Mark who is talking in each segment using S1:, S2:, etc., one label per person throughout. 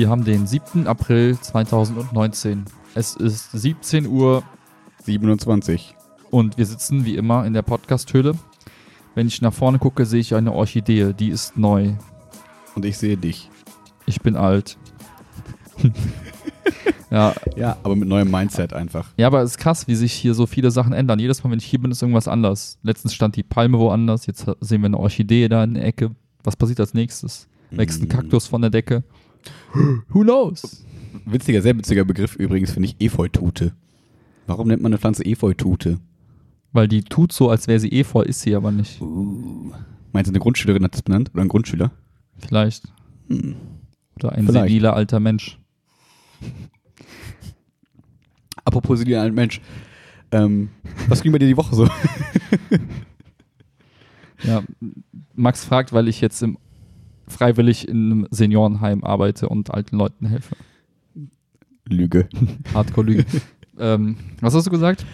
S1: Wir haben den 7. April 2019. Es ist 17 Uhr
S2: 27.
S1: und wir sitzen wie immer in der Podcast-Höhle. Wenn ich nach vorne gucke, sehe ich eine Orchidee. Die ist neu.
S2: Und ich sehe dich.
S1: Ich bin alt. ja,
S2: Ja, aber mit neuem Mindset einfach.
S1: ja, aber es ist krass, wie sich hier so viele Sachen ändern. Jedes Mal, wenn ich hier bin, ist irgendwas anders. Letztens stand die Palme woanders. Jetzt sehen wir eine Orchidee da in der Ecke. Was passiert als nächstes? Wächst ein
S2: Mm.
S1: Kaktus von der Decke? Who knows?
S2: Witziger, sehr witziger Begriff übrigens finde ich Efeutute. Warum nennt man eine Pflanze Efeutute?
S1: Weil die tut so, als wäre sie Efeu, ist sie aber nicht.
S2: Uh. Meinst du, eine Grundschülerin hat das benannt? Oder ein Grundschüler?
S1: Vielleicht.
S2: Hm.
S1: Oder ein
S2: Vielleicht.
S1: seniler alter Mensch.
S2: Apropos Silja, ein Mensch. Ähm, was ging bei dir die Woche so?
S1: Ja, Max fragt, weil ich jetzt im freiwillig in einem Seniorenheim arbeite und alten Leuten helfe.
S2: Lüge.
S1: Hardcore-Lüge. ähm, was hast du gesagt?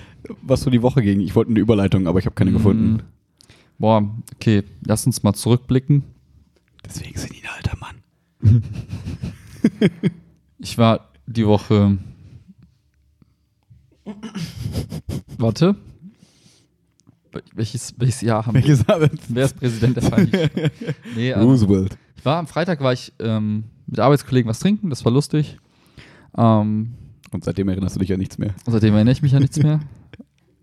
S2: Was so die Woche ging? Ich wollte eine Überleitung, aber ich habe keine gefunden.
S1: Mm, Boah, okay, lass uns mal zurückblicken.
S2: Deswegen sind die ein alter Mann.
S1: Ich war die Woche. Warte. Welches, welches Jahr haben wir?
S2: Welches?
S1: Wer ist Präsident der Vereinigten? Nee, ähm,
S2: Roosevelt.
S1: War am Freitag war ich ähm, mit Arbeitskollegen was trinken, das war lustig. Ähm,
S2: Und seitdem erinnerst du dich ja nichts mehr.
S1: seitdem erinnere ich mich ja nichts mehr.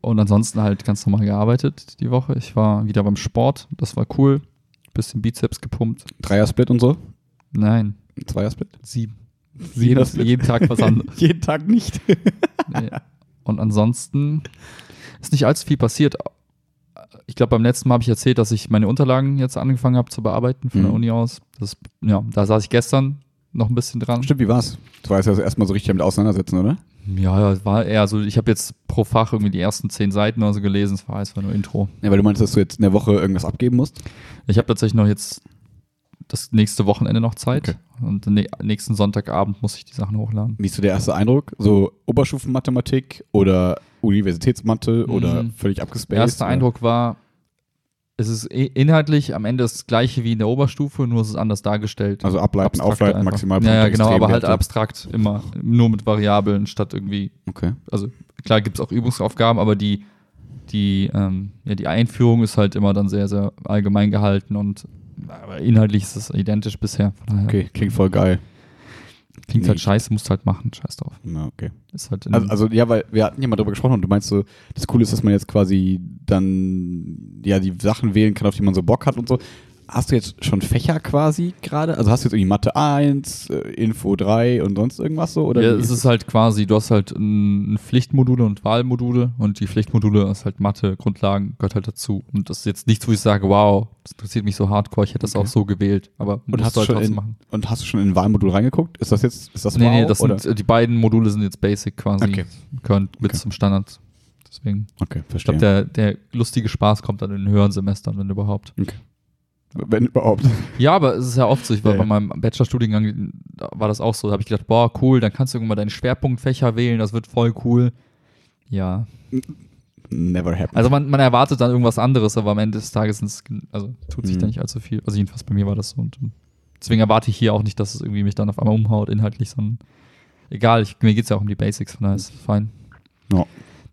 S1: Und ansonsten halt ganz normal gearbeitet die Woche. Ich war wieder beim Sport, das war cool. Bisschen Bizeps gepumpt.
S2: Dreier-Split und so?
S1: Nein,
S2: Zweier-Split?
S1: sieben.
S2: Siebener
S1: Jeden,
S2: Split?
S1: jeden Tag was anderes.
S2: Jeden Tag nicht.
S1: Nee. Und ansonsten ist nicht allzu viel passiert. Ich glaube, beim letzten Mal habe ich erzählt, dass ich meine Unterlagen jetzt angefangen habe zu bearbeiten von der
S2: Mhm.
S1: Uni aus. Das, ja, da saß ich gestern noch ein bisschen dran.
S2: Stimmt, wie war's? Du warst ja erstmal so richtig damit auseinandersetzen, oder?
S1: Ja, war eher so, ich habe jetzt pro Fach irgendwie die ersten zehn Seiten oder so gelesen, es war, es war nur Intro.
S2: Ja, weil du meinst, dass du jetzt in der Woche irgendwas abgeben musst?
S1: Ich habe tatsächlich noch jetzt das nächste Wochenende noch Zeit
S2: Okay.
S1: und ne, nächsten Sonntagabend muss ich die Sachen hochladen.
S2: Wie ist so der erste Eindruck? So Oberstufenmathematik oder Universitätsmathe oder
S1: Mhm.
S2: völlig abgespaced?
S1: Der erste
S2: oder?
S1: Eindruck war, es ist inhaltlich am Ende das gleiche wie in der Oberstufe, nur es ist anders dargestellt.
S2: Also ableiten, aufleiten,
S1: einfach.
S2: Maximalpunkte,
S1: Ja, ja, genau, aber halt abstrakt immer. Nur mit Variablen statt irgendwie
S2: Okay.
S1: also klar gibt es auch Übungsaufgaben, aber die, die, ähm, ja, die Einführung ist halt immer dann sehr, sehr allgemein gehalten und aber inhaltlich ist es identisch bisher.
S2: Okay, klingt voll geil.
S1: klingt
S2: Nee.
S1: halt scheiße, musst halt machen, scheiß drauf.
S2: Na, okay.
S1: Ist halt
S2: Also, also ja, weil wir hatten ja mal darüber gesprochen und du meinst so, das Coole ist, dass man jetzt quasi dann ja die Sachen wählen kann, auf die man so Bock hat und so. Hast du jetzt schon Fächer quasi gerade? Also hast du jetzt irgendwie Mathe 1, äh, Info 3 und sonst irgendwas so? Oder
S1: ja, es ist halt quasi, du hast halt Pflichtmodule und Wahlmodule und die Pflichtmodule ist halt Mathe, Grundlagen, gehört halt dazu. Und das ist jetzt nichts, wo ich sage, wow, das interessiert mich so hardcore, ich hätte das
S2: Okay.
S1: auch so gewählt, aber
S2: und hast, du
S1: halt
S2: schon in,
S1: machen.
S2: und hast du schon in ein Wahlmodul reingeguckt? Ist das jetzt, ist das
S1: Nee,
S2: wow,
S1: nee, das sind, die beiden Module sind jetzt basic quasi,
S2: Okay.
S1: gehören mit
S2: Okay.
S1: zum Standard. Deswegen.
S2: Okay,
S1: Ich
S2: verstehe.
S1: glaube, der, der lustige Spaß kommt dann in den höheren Semestern, wenn überhaupt.
S2: Wenn überhaupt.
S1: Ja, aber es ist ja oft so. Ich war
S2: Ja,
S1: bei meinem Bachelorstudiengang, da war das auch so. Da habe ich gedacht, boah, cool, dann kannst du irgendwann deine Schwerpunktfächer wählen, das wird voll cool. Ja.
S2: Never happened.
S1: Also man, man erwartet dann irgendwas anderes, aber am Ende des Tages also tut sich
S2: Mhm.
S1: da nicht allzu viel. Also jedenfalls bei mir war das so. Und deswegen erwarte ich hier auch nicht, dass es irgendwie mich dann auf einmal umhaut, inhaltlich, sondern egal, ich, mir geht es ja auch um die Basics, von daher ist fein.
S2: Ja.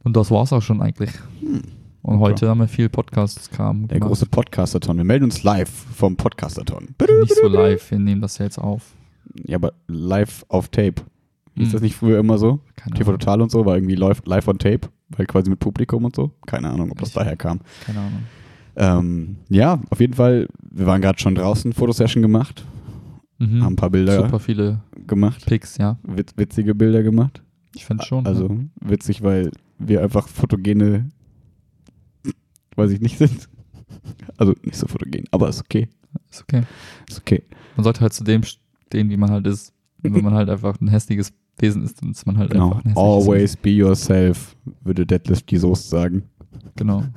S1: Und das war's auch schon eigentlich. Und heute haben wir viel Podcasts-Kram
S2: der große Podcastathon. Wir melden uns live vom Podcastathon.
S1: Nicht so live, wir nehmen das ja jetzt auf.
S2: Ja, aber live auf Tape. Ist
S1: Hm.
S2: das nicht früher immer so?
S1: Keine
S2: TV
S1: Ahnung.
S2: Total und so war irgendwie live, live on Tape, weil quasi mit Publikum und so. Keine Ahnung, ob das
S1: Ich-
S2: daher kam.
S1: Keine Ahnung.
S2: Ähm, ja, auf jeden Fall. Wir waren gerade schon draußen, Fotosession gemacht,
S1: Mhm.
S2: haben ein paar Bilder
S1: Super viele
S2: gemacht,
S1: Picks, ja.
S2: witz, witzige Bilder gemacht.
S1: Ich finde schon.
S2: also
S1: ja.
S2: witzig, weil wir einfach fotogene, weiß ich nicht sind. Also nicht so fotogen, aber ist okay.
S1: Ist okay.
S2: Ist okay.
S1: Man sollte halt zu dem stehen, wie man halt ist. Und wenn man halt einfach ein hässliches Wesen ist, dann ist man halt
S2: Genau.
S1: einfach ein hässliches
S2: Always be yourself, würde Deadlift die Soest sagen.
S1: Wesen. Genau.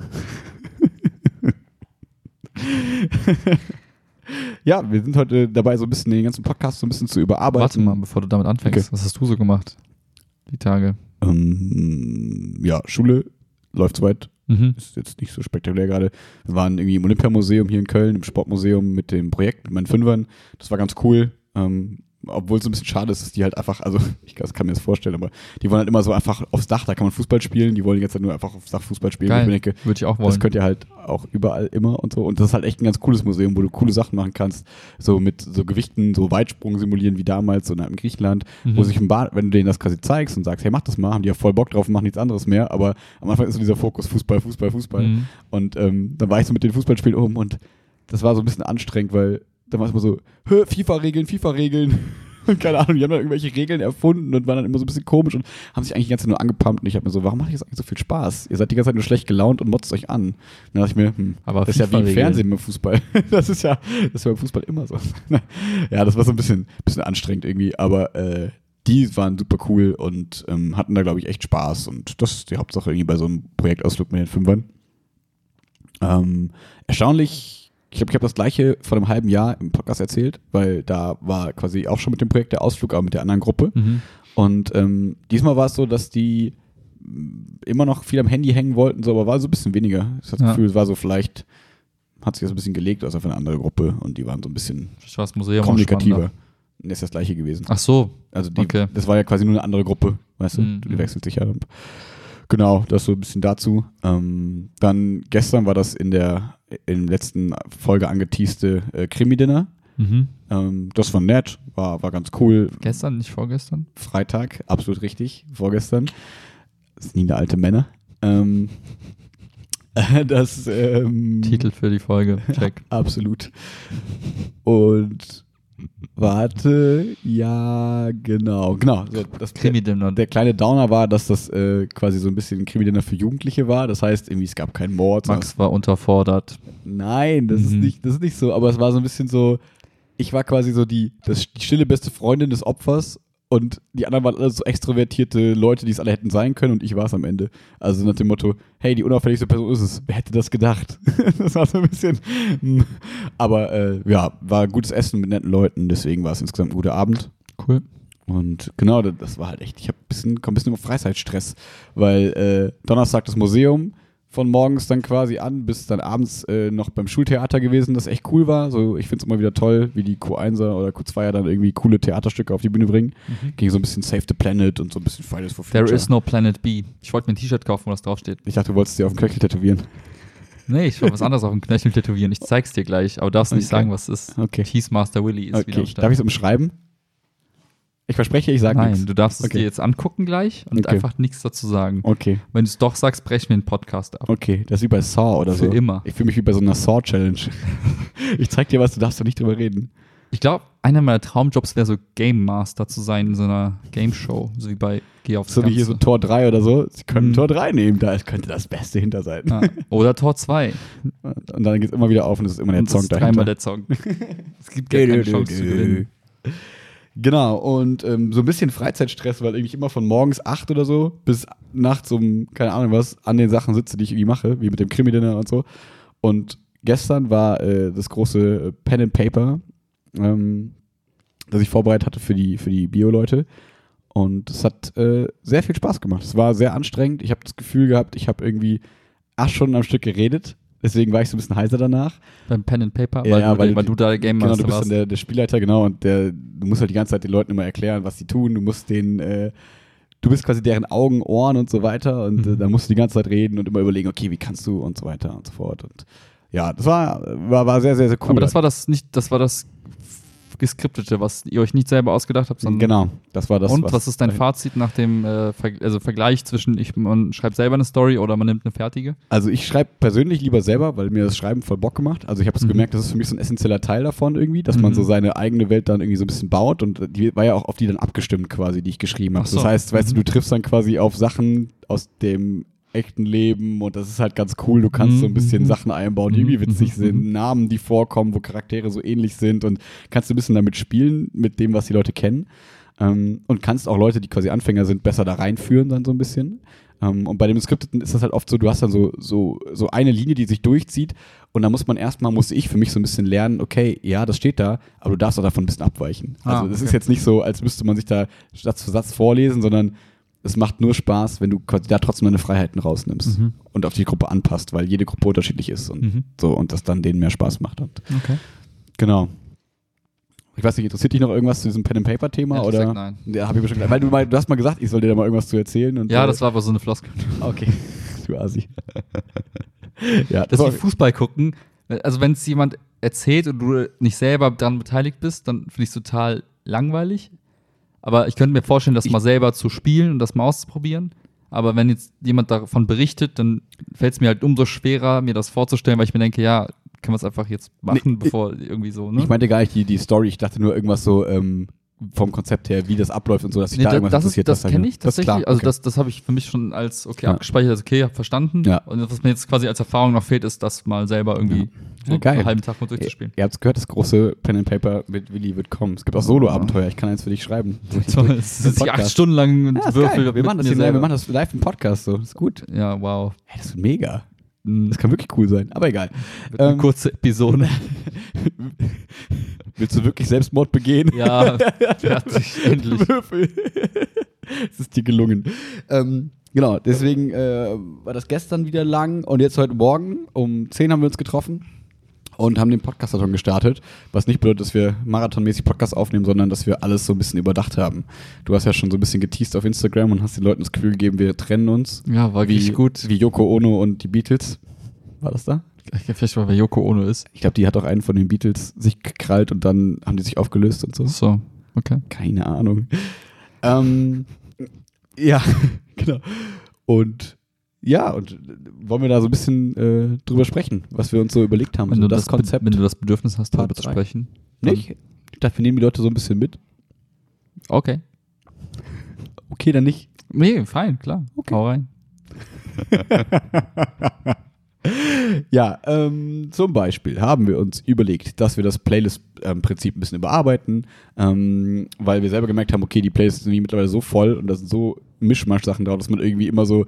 S2: Ja, wir sind heute dabei, so ein bisschen den ganzen Podcast so ein bisschen zu überarbeiten.
S1: Warte mal, bevor du damit anfängst.
S2: Okay.
S1: Was hast du so gemacht? Die Tage.
S2: Ähm, ja, Schule läuft soweit.
S1: Mhm.
S2: Ist jetzt nicht so spektakulär gerade. Wir waren irgendwie im Olympiamuseum hier in Köln, im Sportmuseum mit dem Projekt, mit meinen Fünfern. Das war ganz cool. Ähm, obwohl es so ein bisschen schade ist, dass die halt einfach, also ich kann mir das vorstellen, aber die wollen halt immer so einfach aufs Dach, da kann man Fußball spielen, die wollen jetzt nur einfach aufs Dach Fußball spielen.
S1: Geil.
S2: Ich mir denke,
S1: Würde ich auch wollen.
S2: das könnt ihr halt auch überall immer und so. Und das ist halt echt ein ganz cooles Museum, wo du coole Sachen machen kannst. So mit so Gewichten, so Weitsprung simulieren wie damals, so in Griechenland,
S1: Mhm.
S2: wo sich ein Bad, wenn du denen das quasi zeigst und sagst, hey, mach das mal, haben die ja voll Bock drauf und machen nichts anderes mehr. Aber am Anfang ist so dieser Fokus Fußball, Fußball, Fußball.
S1: Mhm.
S2: Und ähm, dann war ich so mit den Fußballspielen oben und das war so ein bisschen anstrengend, weil dann war es immer so, "Hä, FIFA-Regeln, FIFA-Regeln. Und keine Ahnung, die haben dann irgendwelche Regeln erfunden und waren dann immer so ein bisschen komisch und haben sich eigentlich die ganze Zeit nur angepumpt. Und ich habe mir so, warum macht ihr jetzt eigentlich so viel Spaß? Ihr seid die ganze Zeit nur schlecht gelaunt und motzt euch an. Dann dachte ich mir, hm,
S1: Aber
S2: das ist ja wie im. Fernsehen beim Fußball. Das ist ja, das ist ja beim Fußball immer so. ja, das war so ein bisschen, bisschen anstrengend irgendwie, aber äh, die waren super cool und ähm, hatten da, glaube ich, echt Spaß. Und das ist die Hauptsache irgendwie bei so einem Projektausflug mit den Fünfern. Ähm, erstaunlich, ich glaube, ich habe das gleiche vor einem halben Jahr im Podcast erzählt, weil da war quasi auch schon mit dem Projekt der Ausflug, aber mit der anderen Gruppe.
S1: Mhm.
S2: Und ähm, diesmal war es so, dass die mm, immer noch viel am Handy hängen wollten, so, aber war so ein bisschen weniger. Ich hatte das
S1: Ja.
S2: Gefühl, es war so vielleicht, hat sich das ein bisschen gelegt, also auf eine andere Gruppe und die waren so ein bisschen kommunikativer. Das ist das gleiche gewesen.
S1: Ach so.
S2: Also die,
S1: okay.
S2: das war ja quasi nur eine andere Gruppe, weißt du?
S1: Mhm.
S2: Die wechselt sich ja. Genau, das so ein bisschen dazu. Ähm, dann gestern war das in der in der letzten Folge angeteaste äh, Krimi-Dinner.
S1: Mhm.
S2: Ähm, das war nett, war, war ganz cool.
S1: Gestern, nicht vorgestern?
S2: Freitag, absolut richtig, vorgestern. Das sind nie eine alte Männer. Ähm, das ähm,
S1: Titel für die Folge. Check.
S2: Absolut. Und warte, ja, genau, genau. So, das
S1: Krimi-Dinner.
S2: der kleine Downer war, dass das äh, quasi so ein bisschen ein Krimi-Dinner für Jugendliche war. Das heißt, irgendwie es gab keinen Mord.
S1: Max war unterfordert.
S2: Nein, das ist
S1: Mhm.
S2: nicht, das ist nicht so. Aber es war so ein bisschen so. Ich war quasi so die, das, die stille beste Freundin des Opfers und die anderen waren alle so extrovertierte Leute, die es alle hätten sein können und ich war es am Ende. Also nach dem Motto, hey, die unauffälligste Person ist es. Wer hätte das gedacht? das war so ein bisschen. hm. Aber äh, ja, war gutes Essen mit netten Leuten, deswegen war es insgesamt ein guter Abend.
S1: Cool.
S2: Und genau, das, das war halt echt, ich habe ein bisschen, komm ein bisschen auf Freizeitstress, weil äh, Donnerstag das Museum von morgens dann quasi an, bis dann abends äh, noch beim Schultheater gewesen, das echt cool war. So, ich finde es immer wieder toll, wie die Q1er oder Q2er dann irgendwie coole Theaterstücke auf die Bühne bringen. Ging so ein bisschen Save the Planet und so ein bisschen Fridays for Future.
S1: There is no Planet B. Ich wollte mir ein T-Shirt kaufen, wo das draufsteht.
S2: ich dachte, du wolltest dir auf den Knöchel tätowieren.
S1: Nee, ich wollte was anderes auf dem Knöchel tätowieren. Ich zeig's dir gleich, aber du darfst nicht
S2: Okay.
S1: sagen, was es ist.
S2: Okay.
S1: Tease Master Willy ist wieder
S2: Okay,
S1: am Start.
S2: darf ich es umschreiben? Ich verspreche, ich sage
S1: Nein,
S2: nichts.
S1: du darfst es
S2: Okay.
S1: dir jetzt angucken gleich und
S2: Okay.
S1: einfach nichts dazu sagen.
S2: Okay,
S1: Wenn du es doch sagst, brechen wir den Podcast ab.
S2: okay, das ist wie bei Saw oder
S1: Für
S2: so.
S1: immer.
S2: Ich fühle mich wie bei so einer Saw-Challenge. ich zeig dir was, du darfst doch nicht drüber reden.
S1: Ich glaube, einer meiner Traumjobs wäre so Game Master zu sein in so einer Game Show, so wie bei Geh aufs
S2: So wie
S1: Ganze.
S2: hier so Tor 3 oder so. Sie können
S1: Mhm.
S2: Tor 3 nehmen, da könnte das Beste hinter sein.
S1: ja. Oder Tor 2.
S2: Und dann geht es immer wieder auf und es ist immer der
S1: Und das
S2: Song
S1: ist dreimal der Song. es gibt gar keine Chance zu gewinnen.
S2: Genau, und ähm, so ein bisschen Freizeitstress, weil irgendwie immer von morgens 8 oder so bis nachts um, keine Ahnung was, an den Sachen sitze, die ich irgendwie mache, wie mit dem Krimi-Dinner und so. Und gestern war äh, das große Pen and Paper, ähm, das ich vorbereitet hatte für die, für die Bio-Leute. Und es hat äh, sehr viel Spaß gemacht. Es war sehr anstrengend. Ich habe das Gefühl gehabt, ich habe irgendwie acht Stunden am Stück geredet. Deswegen war ich so ein bisschen heiser danach.
S1: Beim Pen and Paper,
S2: Ja,
S1: weil,
S2: ja,
S1: du,
S2: weil
S1: weil,
S2: du-
S1: da der Game
S2: Genau,
S1: Master
S2: du bist
S1: warst.
S2: dann der, der Spielleiter, genau, und der, du musst halt die ganze Zeit den Leuten immer erklären, was sie tun. Du musst den, äh, du bist quasi deren Augen, Ohren und so weiter und äh,
S1: Mhm.
S2: dann musst du die ganze Zeit reden und immer überlegen, okay, wie kannst du und so weiter und so fort. Und ja, das war, war, war sehr, sehr, sehr cool.
S1: Aber das war das nicht, das war das geskriptete, was ihr euch nicht selber ausgedacht habt, sondern
S2: genau, das war das.
S1: und was, ist dein Fazit nach dem äh, Ver also Vergleich zwischen ich man schreibt selber eine Story oder man nimmt eine fertige?
S2: Also ich schreibe persönlich lieber selber, weil mir das Schreiben voll Bock gemacht. Also ich habe es
S1: Mhm.
S2: gemerkt, das ist für mich so ein essentieller Teil davon irgendwie, dass man
S1: Mhm.
S2: so seine eigene Welt dann irgendwie so ein bisschen baut und die war ja auch auf die dann abgestimmt quasi, die ich geschrieben habe.
S1: So.
S2: Das heißt, weißt du,
S1: Mhm.
S2: du triffst dann quasi auf Sachen aus dem echten Leben und das ist halt ganz cool. Du kannst so ein bisschen
S1: Mhm.
S2: Sachen einbauen, die irgendwie witzig
S1: Mhm.
S2: sind, Namen, die vorkommen, wo Charaktere so ähnlich sind und kannst du ein bisschen damit spielen, mit dem, was die Leute kennen. Ähm, und kannst auch Leute, die quasi Anfänger sind, besser da reinführen, dann so ein bisschen. Ähm, und bei dem Skripteten ist das halt oft so, du hast dann so, so, so eine Linie, die sich durchzieht. Und da muss man erstmal, musste ich für mich so ein bisschen lernen, okay, ja, das steht da, aber du darfst auch davon ein bisschen abweichen.
S1: Ah,
S2: Also das
S1: okay.
S2: ist jetzt nicht so, als müsste man sich da Satz für Satz vorlesen, sondern es macht nur Spaß, wenn du quasi da trotzdem deine Freiheiten rausnimmst
S1: Mhm.
S2: und auf die Gruppe anpasst, weil jede Gruppe unterschiedlich ist und
S1: Mhm.
S2: so und das dann denen mehr Spaß macht. Und
S1: Okay.
S2: genau. Ich weiß nicht, interessiert dich noch irgendwas zu diesem Pen-and-Paper-Thema?
S1: Ehrlich
S2: oder?
S1: gesagt, nein.
S2: Ja, hab ich bestimmt, weil du, mal, du hast mal gesagt, ich soll dir da mal irgendwas zu erzählen. Und
S1: Ja,
S2: äh,
S1: das war aber so eine Floskel.
S2: Okay, du Asi. ja,
S1: Das
S2: war-
S1: ist wie Fußball gucken. Also wenn es jemand erzählt und du nicht selber daran beteiligt bist, dann finde ich es total langweilig. Aber ich könnte mir vorstellen, das
S2: Ich-
S1: mal selber zu spielen und das mal auszuprobieren. Aber wenn jetzt jemand davon berichtet, dann fällt es mir halt umso schwerer, mir das vorzustellen, weil ich mir denke, ja, können wir es einfach jetzt machen,
S2: Nee,
S1: bevor irgendwie so, ne?
S2: Ich meinte gar nicht die, die Story, ich dachte nur irgendwas so ähm, vom Konzept her, wie das abläuft und so, dass sich
S1: Nee,
S2: da
S1: da-
S2: irgendwas
S1: das ist,
S2: interessiert.
S1: das
S2: hab
S1: kenne ich
S2: das ist
S1: tatsächlich.
S2: klar,
S1: Also
S2: okay.
S1: das, das habe ich für mich schon als okay
S2: Ja.
S1: abgespeichert, also okay, hab verstanden.
S2: Ja.
S1: Und was mir jetzt quasi als Erfahrung noch fehlt, ist das mal selber irgendwie so
S2: Ja, geil.
S1: einen halben Tag mal durchzuspielen.
S2: Ihr habt es gehört, das große Pen and Paper mit Willi wird kommen. Es gibt auch Solo-Abenteuer, ich kann eins für dich schreiben.
S1: Toll, es ist acht. Stunden lang und
S2: Ja, ist
S1: Würfel.
S2: Wir machen, das hier, wir machen das live im Podcast so. Das ist gut.
S1: Ja, wow.
S2: Hey, das ist mega.
S1: Mhm.
S2: Das kann wirklich cool sein, aber egal.
S1: Eine
S2: Ähm,
S1: kurze Episode.
S2: Willst du wirklich Selbstmord begehen?
S1: ja, fertig, endlich.
S2: Würfel. Es ist dir gelungen. Ähm, genau, deswegen äh, war das gestern wieder lang und jetzt heute Morgen um 10 haben wir uns getroffen und haben den Podcast schon gestartet. Was nicht bedeutet, dass wir marathonmäßig Podcast aufnehmen, sondern dass wir alles so ein bisschen überdacht haben. Du hast ja schon so ein bisschen geteased auf Instagram und hast den Leuten das Gefühl gegeben, wir trennen uns.
S1: Ja, war
S2: Wie,
S1: gut.
S2: wie Yoko Ono und die Beatles. War das da?
S1: Vielleicht, weil Yoko Ono ist.
S2: Ich glaube, die hat auch einen von den Beatles sich gekrallt und dann haben die sich aufgelöst und so.
S1: So, okay.
S2: Keine Ahnung. Ähm, ja, genau. Und ja, und äh, wollen wir da so ein bisschen äh, drüber sprechen, was wir uns so überlegt haben.
S1: Wenn,
S2: so
S1: du das,
S2: Konzept.
S1: wenn du das Bedürfnis hast, darüber zu sprechen.
S2: nicht? Ich dachte, wir nehmen die Leute so ein bisschen mit.
S1: Okay.
S2: Okay, dann nicht.
S1: Nee, fein, klar.
S2: Okay.
S1: Hau rein.
S2: Ja, ähm, zum Beispiel haben wir uns überlegt, dass wir das Playlist-Prinzip ein bisschen überarbeiten, ähm, weil wir selber gemerkt haben, okay, die Playlists sind mittlerweile so voll und da sind so Mischmasch-Sachen drauf, dass man irgendwie immer so,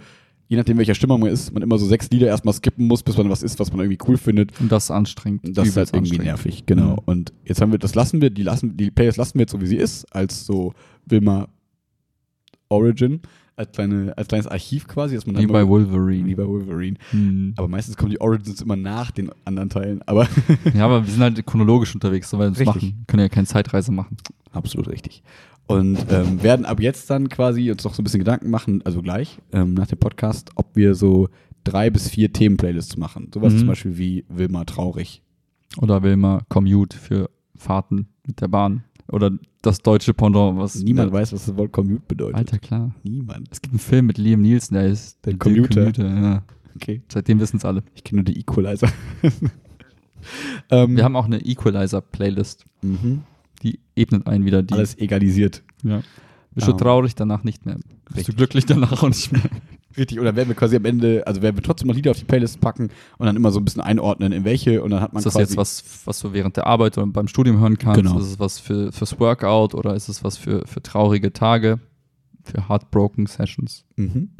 S2: je nachdem welcher Stimmung man ist, man immer so sechs Lieder erstmal skippen muss, bis man was ist, was man irgendwie cool findet.
S1: Und das ist anstrengend.
S2: Das ist halt irgendwie nervig, genau.
S1: Mhm.
S2: Und jetzt haben wir, das lassen wir, die lassen, die Playlist lassen wir jetzt so wie sie ist, als so Wilma Origin, als, kleine, als kleines Archiv quasi, dass man dann
S1: Wie bei Wolverine.
S2: wie bei Wolverine.
S1: Hm.
S2: Aber meistens kommen die Origins immer nach den anderen Teilen. Aber
S1: Ja, aber wir sind halt chronologisch unterwegs, so weil wir
S2: Richtig.
S1: machen. Können ja keine Zeitreise machen.
S2: absolut richtig. Und ähm, werden ab jetzt dann quasi uns noch so ein bisschen Gedanken machen, also gleich ähm, nach dem Podcast, ob wir so drei bis vier Themen-Playlists machen. Sowas
S1: Mhm.
S2: zum Beispiel wie Wilma traurig.
S1: Oder Wilma Commute für Fahrten mit der Bahn. Oder das deutsche Pendant, was.
S2: Niemand weiß, was das Wort Commute bedeutet.
S1: Alter, klar.
S2: Niemand.
S1: Es gibt einen Film mit Liam Nielsen, der ist
S2: Der Commuter.
S1: ja.
S2: Okay.
S1: Seitdem wissen es alle.
S2: Ich kenne nur die Equalizer. ähm,
S1: Wir haben auch eine Equalizer-Playlist.
S2: mhm.
S1: Die ebnet ein wieder die.
S2: alles egalisiert.
S1: Ja. Bist du
S2: Ähm,
S1: traurig, danach nicht mehr. Bist
S2: richtig.
S1: du glücklich, danach auch nicht mehr.
S2: Richtig, oder werden wir quasi am Ende, also werden wir trotzdem noch Lieder auf die Playlist packen und dann immer so ein bisschen einordnen, in welche und dann hat man
S1: Ist das jetzt was, was du während der Arbeit oder beim Studium hören kannst?
S2: Genau.
S1: Ist es was für, fürs Workout oder ist es was für, für traurige Tage? Für Heartbroken Sessions?
S2: Mhm.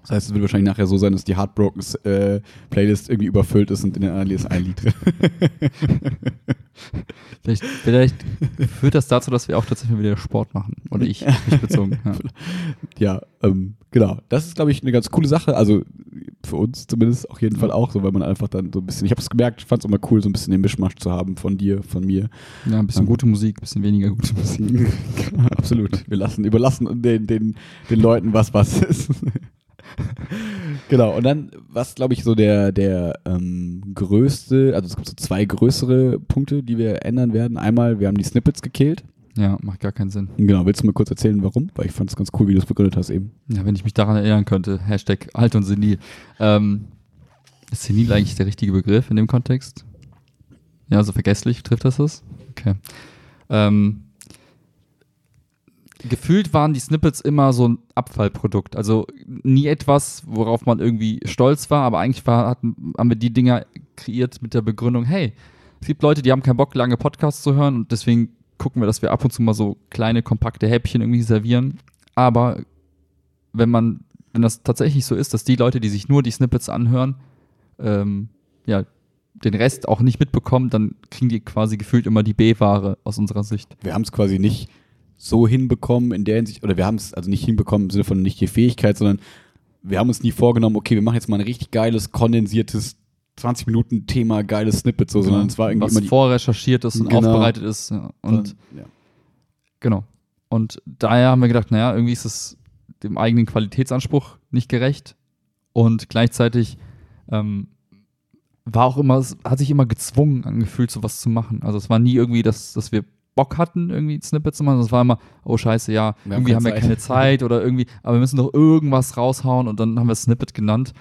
S2: Das heißt, es wird wahrscheinlich nachher so sein, dass die Heartbroken äh, Playlist irgendwie überfüllt ist und in der anderen ist ein Lied drin.
S1: Vielleicht, vielleicht führt das dazu, dass wir auch tatsächlich wieder Sport machen. Oder ich, mich bezogen. Ja.
S2: ja, ähm, genau. Das ist, glaube ich, eine ganz coole Sache. Also für uns zumindest auf jeden Fall auch so, weil man einfach dann so ein bisschen, ich habe es gemerkt, ich fand es immer cool, so ein bisschen den Mischmasch zu haben von dir, von mir.
S1: ja, ein bisschen
S2: Ähm.
S1: gute Musik, ein bisschen weniger gute Musik.
S2: Absolut. Wir lassen, überlassen den, den, den Leuten, was was ist. genau, und dann, was glaube ich so der, der ähm, größte, also es gibt so zwei größere Punkte, die wir ändern werden. Einmal, wir haben die Snippets gekillt.
S1: Ja, macht gar keinen Sinn.
S2: Genau, willst du mal kurz erzählen, warum? Weil ich fand es ganz cool, wie du es begründet hast eben.
S1: Ja, wenn ich mich daran erinnern könnte. Hashtag alt und senil. Ähm, ist senil eigentlich der richtige Begriff in dem Kontext? Ja, so vergesslich trifft das das? Okay. Ähm, gefühlt waren die Snippets immer so ein Abfallprodukt. Also nie etwas, worauf man irgendwie stolz war, aber eigentlich war, hatten, haben wir die Dinger kreiert mit der Begründung, hey, es gibt Leute, die haben keinen Bock, lange Podcasts zu hören und deswegen gucken wir, dass wir ab und zu mal so kleine, kompakte Häppchen irgendwie servieren. Aber wenn man, wenn das tatsächlich so ist, dass die Leute, die sich nur die Snippets anhören, ähm, ja, den Rest auch nicht mitbekommen, dann kriegen die quasi gefühlt immer die B-Ware aus unserer Sicht.
S2: Wir haben es quasi nicht so hinbekommen in der Hinsicht, oder wir haben es also nicht hinbekommen im Sinne von nicht die Fähigkeit, sondern wir haben uns nie vorgenommen, okay, wir machen jetzt mal ein richtig geiles, kondensiertes 20 Minuten Thema geiles Snippet, so, sondern es war irgendwie
S1: was
S2: immer die.
S1: vorrecherchiert ist und
S2: Genau.
S1: aufbereitet ist. Ja. Und
S2: ja.
S1: Genau. Und daher haben wir gedacht, naja, irgendwie ist es dem eigenen Qualitätsanspruch nicht gerecht. Und gleichzeitig ähm, war auch immer, es hat sich immer gezwungen angefühlt, sowas zu machen. Also es war nie irgendwie, dass, dass wir Bock hatten, irgendwie Snippets zu machen. Es war immer, oh scheiße, ja,
S2: Wir
S1: irgendwie haben wir keine Zeit oder irgendwie, aber wir müssen doch irgendwas raushauen und dann haben wir Snippet genannt.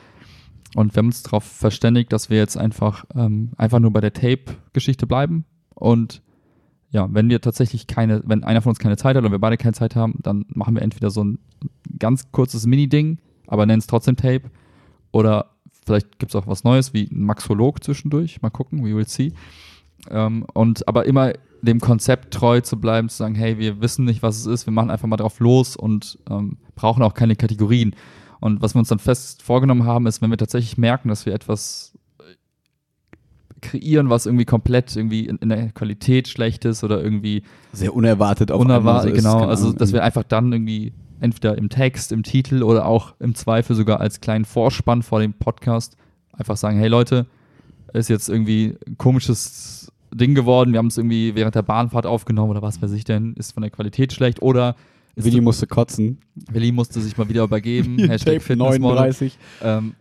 S1: Und wir haben uns darauf verständigt, dass wir jetzt einfach, ähm, einfach nur bei der Tape-Geschichte bleiben. Und ja, wenn wir tatsächlich keine, wenn einer von uns keine Zeit hat oder wir beide keine Zeit haben, dann machen wir entweder so ein ganz kurzes Mini-Ding, aber nennen es trotzdem Tape. Oder vielleicht gibt es auch was Neues, wie ein Maxolog zwischendurch. Mal gucken, we will see. Ähm, und aber immer dem Konzept treu zu bleiben, zu sagen, hey, wir wissen nicht, was es ist, wir machen einfach mal drauf los und ähm, brauchen auch keine Kategorien. Und was wir uns dann fest vorgenommen haben, ist, wenn wir tatsächlich merken, dass wir etwas äh, kreieren, was irgendwie komplett irgendwie in, in der Qualität schlecht ist oder irgendwie
S2: Sehr unerwartet auf
S1: unerwartet,
S2: so ist,
S1: genau,
S2: keine
S1: also dass wir einfach dann irgendwie entweder im Text, im Titel oder auch im Zweifel sogar als kleinen Vorspann vor dem Podcast einfach sagen, hey Leute, ist jetzt irgendwie ein komisches Ding geworden, wir haben es irgendwie während der Bahnfahrt aufgenommen oder was weiß ich denn, ist von der Qualität schlecht oder
S2: Willi musste kotzen.
S1: Willi musste sich mal wieder übergeben, Hashtag Fitnessmodel.
S2: 39.
S1: Ähm,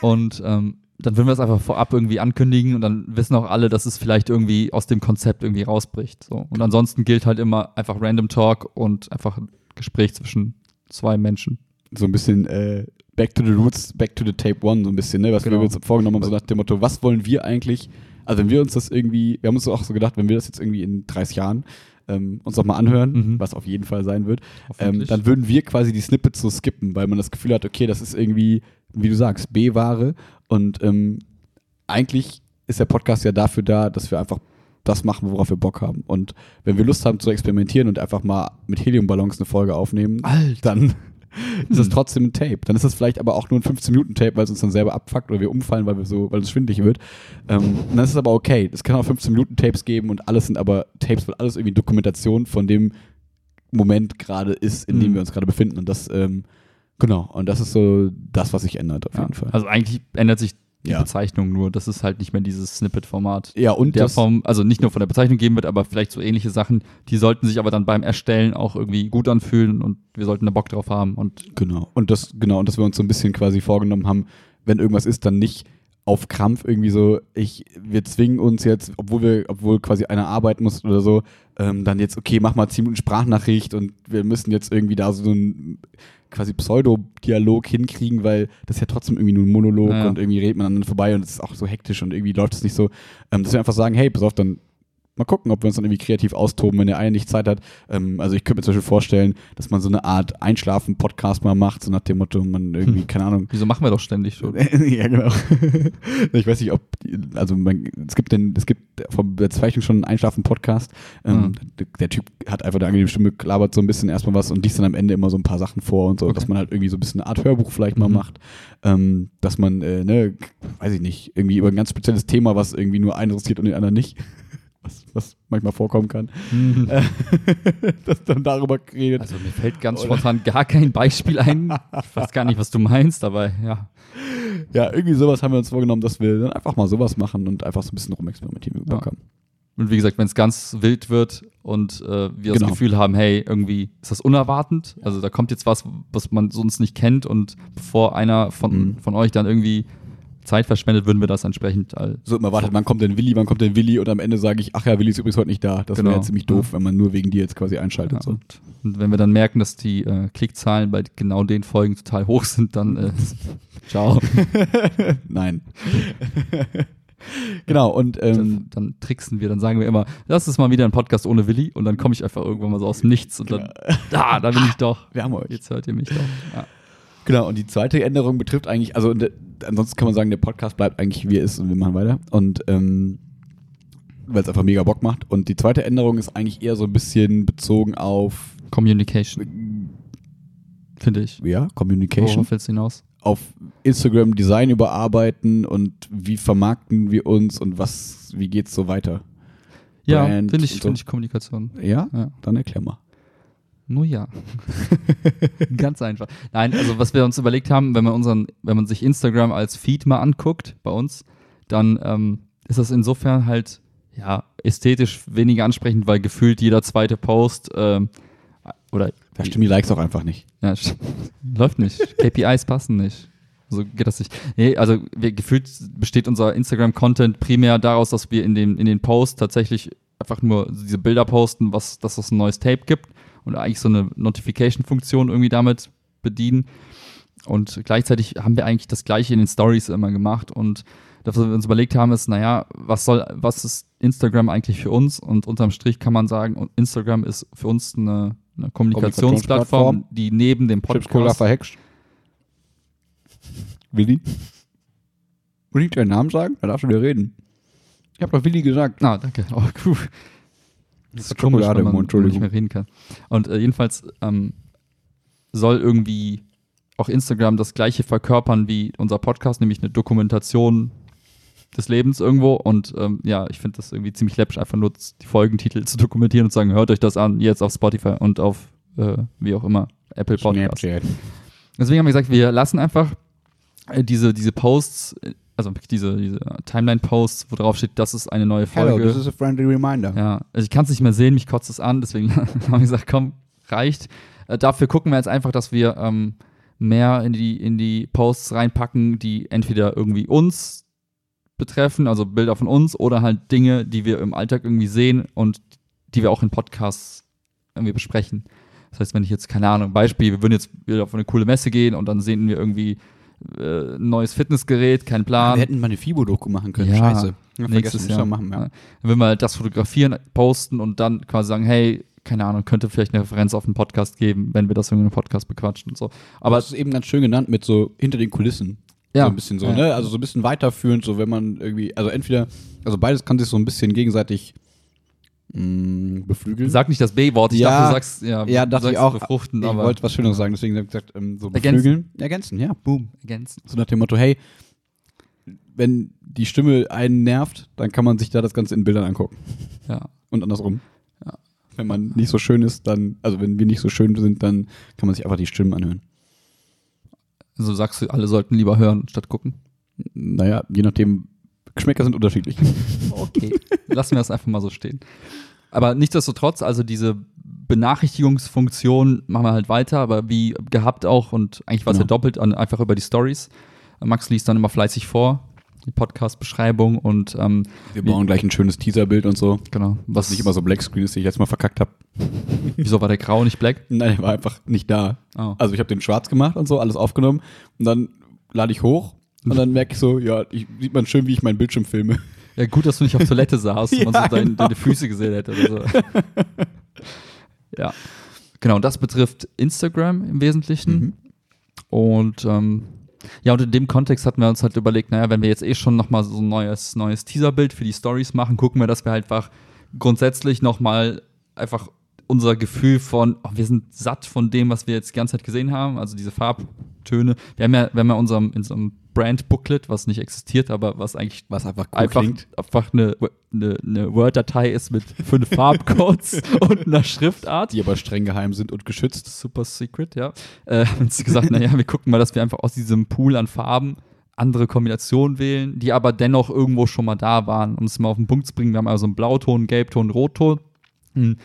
S1: und ähm, dann würden wir es einfach vorab irgendwie ankündigen und dann wissen auch alle, dass es vielleicht irgendwie aus dem Konzept irgendwie rausbricht. So. Und ansonsten gilt halt immer einfach Random Talk und einfach ein Gespräch zwischen zwei Menschen.
S2: So ein bisschen äh, Back to the Roots, Back to the Tape One, so ein bisschen, ne? Was
S1: Genau.
S2: wir uns vorgenommen haben, so nach dem Motto, was wollen wir eigentlich? Also wenn wir uns das irgendwie, wir haben uns auch so gedacht, wenn wir das jetzt irgendwie in 30 Jahren ähm, uns noch mal anhören,
S1: Mhm.
S2: was auf jeden Fall sein wird, ähm, dann würden wir quasi die Snippets so skippen, weil man das Gefühl hat, okay, das ist irgendwie, wie du sagst, B-Ware und ähm, eigentlich ist der Podcast ja dafür da, dass wir einfach das machen, worauf wir Bock haben. Und wenn wir Lust haben zu experimentieren und einfach mal mit Heliumballons eine Folge aufnehmen,
S1: Alter.
S2: dann ist es
S1: Hm.
S2: trotzdem ein Tape. Dann ist es vielleicht aber auch nur ein 15-Minuten-Tape, weil es uns dann selber abfuckt oder wir umfallen, weil wir so, weil es schwindelig wird. Ähm, dann ist es aber okay. Es kann auch 15-Minuten-Tapes geben und alles sind aber Tapes, weil alles irgendwie Dokumentation von dem Moment gerade ist, in dem
S1: Mhm.
S2: wir uns gerade befinden. Und das, ähm, genau, und das ist so das, was sich ändert auf
S1: Ja.
S2: jeden Fall.
S1: Also eigentlich ändert sich die
S2: Ja.
S1: Bezeichnung nur. Das ist halt nicht mehr dieses Snippet-Format.
S2: ja, und
S1: der
S2: das,
S1: Form, also nicht nur von der Bezeichnung geben wird, aber vielleicht so ähnliche Sachen, die sollten sich aber dann beim Erstellen auch irgendwie gut anfühlen und wir sollten da Bock drauf haben und
S2: Genau. Und das, genau, und dass wir uns so ein bisschen quasi vorgenommen haben, wenn irgendwas ist, dann nicht auf Krampf irgendwie so, ich, wir zwingen uns jetzt, obwohl wir, obwohl quasi einer arbeiten muss oder so, ähm, dann jetzt, okay, mach mal 10 Minuten Sprachnachricht und wir müssen jetzt irgendwie da so ein quasi Pseudo-Dialog hinkriegen, weil das ist ja trotzdem irgendwie nur ein Monolog
S1: Ja.
S2: und irgendwie redet man aneinander vorbei und es ist auch so hektisch und irgendwie läuft es nicht so, ähm, dass wir einfach sagen, hey, pass auf, dann mal gucken, ob wir uns dann irgendwie kreativ austoben, wenn der eine nicht Zeit hat. Ähm, also ich könnte mir zum Beispiel vorstellen, dass man so eine Art Einschlafen-Podcast mal macht, so nach dem Motto, man irgendwie,
S1: Hm.
S2: keine Ahnung.
S1: wieso machen wir doch ständig schon.
S2: ja, genau. ich weiß nicht, ob, also man, es gibt den, es gibt vom der Zeichnung schon einen Einschlafen-Podcast. Ähm, der, der Typ hat einfach eine angenehme Stimme, labert so ein bisschen erstmal was und liest dann am Ende immer so ein paar Sachen vor und so,
S1: Okay.
S2: dass man halt irgendwie so ein bisschen eine Art Hörbuch vielleicht mal
S1: Mhm.
S2: macht. Ähm, dass man, äh, ne, weiß ich nicht, irgendwie über ein ganz spezielles Thema, was irgendwie nur einen interessiert und den anderen nicht. Was, was manchmal vorkommen kann. Äh, dass dann darüber redet.
S1: Also mir fällt ganz
S2: Oder-
S1: spontan gar kein Beispiel ein. Ich weiß gar nicht, was du meinst, aber ja.
S2: Ja, irgendwie sowas haben wir uns vorgenommen, dass wir dann einfach mal sowas machen und einfach so ein bisschen rumexperimentieren,
S1: Ja.
S2: haben.
S1: Und wie gesagt, wenn es ganz wild wird und äh, wir
S2: Genau.
S1: das Gefühl haben, hey, irgendwie ist das unerwartend, also da kommt jetzt was, was man sonst nicht kennt und bevor einer von,
S2: Mhm.
S1: von euch dann irgendwie Zeit verschwendet, würden wir das entsprechend all
S2: So immer wartet, wann kommt denn Willi, wann kommt denn Willi und am Ende sage ich, ach ja, Willi ist übrigens heute nicht da. Das
S1: Genau.
S2: wäre ja ziemlich doof, wenn man nur wegen dir jetzt quasi einschaltet.
S1: Ja, und, und wenn wir dann merken, dass die äh, Klickzahlen bei genau den Folgen total hoch sind, dann äh, ciao.
S2: Nein. genau, und ähm,
S1: dann, dann tricksen wir, dann sagen wir immer, das ist mal wieder ein Podcast ohne Willi und dann komme ich einfach irgendwann mal so aus dem Nichts und dann, da, da bin ich doch.
S2: wir haben euch.
S1: Jetzt hört ihr mich doch. Ja.
S2: Genau, und die zweite Änderung betrifft eigentlich, also äh, ansonsten kann man sagen, der Podcast bleibt eigentlich wie er ist und wir machen weiter. Und ähm, weil es einfach mega Bock macht. Und die zweite Änderung ist eigentlich eher so ein bisschen bezogen auf
S1: Communication, finde ich.
S2: ja, Communication.
S1: Worauf willst du hinaus?
S2: auf Instagram Design überarbeiten und wie vermarkten wir uns und was, wie geht's so weiter?
S1: Ja, finde ich,
S2: so.
S1: finde ich Kommunikation.
S2: Ja?
S1: Ja.
S2: Dann erklär mal.
S1: Nur ja. Ganz einfach. Nein, also was wir uns überlegt haben, wenn man unseren, wenn man sich Instagram als Feed mal anguckt bei uns, dann ähm, ist das insofern halt ja ästhetisch weniger ansprechend, weil gefühlt jeder zweite Post ähm, oder
S2: Da stimmen die Likes auch einfach nicht.
S1: ja, läuft nicht. KPIs passen nicht. So geht das nicht. Nee, also wir, gefühlt besteht unser Instagram-Content primär daraus, dass wir in den, in den Posts tatsächlich einfach nur diese Bilder posten, was, dass es ein neues Tape gibt und eigentlich so eine Notification-Funktion irgendwie damit bedienen. Und gleichzeitig haben wir eigentlich das Gleiche in den Stories immer gemacht. Und das, was wir uns überlegt haben, ist, naja, was soll, was ist Instagram eigentlich für uns? Und unterm Strich kann man sagen, Instagram ist für uns eine, eine Kommunikationsplattform, die neben dem
S2: Chips Cola
S1: Podcast
S2: verhext. Willi? Will ich deinen Namen sagen? Da darfst du wieder reden. Ich habe doch Willi gesagt.
S1: Ah, danke. Oh, cool. Das ist komisch,
S2: Schokolade im Mund, Entschuldigung.
S1: nicht mehr reden kann. Und äh, jedenfalls ähm, soll irgendwie auch Instagram das gleiche verkörpern wie unser Podcast, nämlich eine Dokumentation des Lebens irgendwo. Und ähm, ja, ich finde das irgendwie ziemlich läppisch, einfach nur die Folgentitel zu dokumentieren und zu sagen, hört euch das an, jetzt auf Spotify und auf äh, wie auch immer, Apple Podcast.
S2: Snapchat.
S1: Deswegen haben wir gesagt, wir lassen einfach diese, diese Posts, äh, also diese, diese Timeline-Posts, wo drauf steht, das ist eine neue Folge.
S2: Hello, this is a friendly reminder.
S1: Ja, also ich kann es nicht mehr sehen, mich kotzt es an, deswegen haben wir gesagt, komm, reicht. Äh, dafür gucken wir jetzt einfach, dass wir ähm, mehr in die, in die Posts reinpacken, die entweder irgendwie uns betreffen, also Bilder von uns, oder halt Dinge, die wir im Alltag irgendwie sehen und die wir auch in Podcasts irgendwie besprechen. Das heißt, wenn ich jetzt, keine Ahnung, Beispiel, wir würden jetzt wieder auf eine coole Messe gehen und dann sehen wir irgendwie äh, neues Fitnessgerät, kein Plan.
S2: wir hätten mal eine Fibo-Doku machen können.
S1: Ja,
S2: Scheiße. Ja,
S1: nächstes. Jahr.
S2: Machen, ja.
S1: Würden wir halt das fotografieren, posten und dann quasi sagen, hey, keine Ahnung, könnte vielleicht eine Referenz auf einen Podcast geben, wenn wir das in einem Podcast bequatschen und so.
S2: Aber
S1: Aber
S2: es ist eben ganz schön genannt mit so hinter den Kulissen.
S1: ja,
S2: So ein bisschen so,
S1: ja.
S2: ne? Also so ein bisschen weiterführend, so wenn man irgendwie, also entweder, also beides kann sich so ein bisschen gegenseitig mh, beflügeln.
S1: Sag nicht das B-Wort, ich
S2: Ja,
S1: dachte, du sagst, ja,
S2: ja,
S1: du
S2: dachte ich auch.
S1: befruchten,
S2: ich wollte was Schöneres sagen, deswegen habe ich gesagt, ähm, so
S1: Ergänzen.
S2: beflügeln. Ergänzen, ja, boom.
S1: ergänzen.
S2: So nach dem Motto, hey, wenn die Stimme einen nervt, dann kann man sich da das Ganze in Bildern angucken.
S1: Ja.
S2: Und andersrum.
S1: Ja.
S2: Wenn man nicht so schön ist, dann, also wenn wir nicht so schön sind, dann kann man sich einfach die Stimmen anhören.
S1: So sagst du, alle sollten lieber hören statt gucken.
S2: Naja, je nachdem, Geschmäcker sind unterschiedlich.
S1: Okay. Lassen wir das einfach mal so stehen. Aber nichtsdestotrotz, also diese Benachrichtigungsfunktion machen wir halt weiter, aber wie gehabt auch und eigentlich war es ja
S2: Genau.
S1: doppelt an, einfach über die Stories. Max liest dann immer fleißig vor, die Podcast-Beschreibung und ähm,
S2: Wir bauen gleich ein schönes Teaserbild und so.
S1: genau,
S2: Was nicht immer so Blackscreen ist, den ich jetzt mal verkackt habe.
S1: wieso war der grau nicht black?
S2: Nein, der war einfach nicht da.
S1: Oh.
S2: Also ich habe den schwarz gemacht und so, alles aufgenommen. Und dann lade ich hoch und dann merke ich so, ja, ich, sieht man schön, wie ich meinen Bildschirm filme.
S1: Ja, gut, dass du nicht auf Toilette saßt und man
S2: Ja,
S1: so dein,
S2: genau.
S1: deine Füße gesehen hätte oder so. ja. Genau, das betrifft Instagram im Wesentlichen.
S2: Mhm.
S1: Und ähm, ja, und in dem Kontext hatten wir uns halt überlegt, naja, wenn wir jetzt eh schon nochmal so ein neues, neues Teaserbild für die Stories machen, gucken wir, dass wir halt einfach grundsätzlich nochmal einfach unser Gefühl von, oh, wir sind satt von dem, was wir jetzt die ganze Zeit gesehen haben, also diese Farbtöne. Wir haben ja, wir haben ja unserem, in so einem Brand-Booklet, was nicht existiert, aber was eigentlich
S2: Was einfach cool
S1: einfach,
S2: klingt.
S1: einfach eine, eine, eine Word-Datei ist mit fünf Farbcodes und einer Schriftart.
S2: Die aber streng geheim sind und geschützt.
S1: Super Secret, ja. Äh, haben uns gesagt, naja, wir gucken mal, dass wir einfach aus diesem Pool an Farben andere Kombinationen wählen, die aber dennoch irgendwo schon mal da waren. Um es mal auf den Punkt zu bringen, wir haben also einen Blauton, Gelbton, Rotton, ein,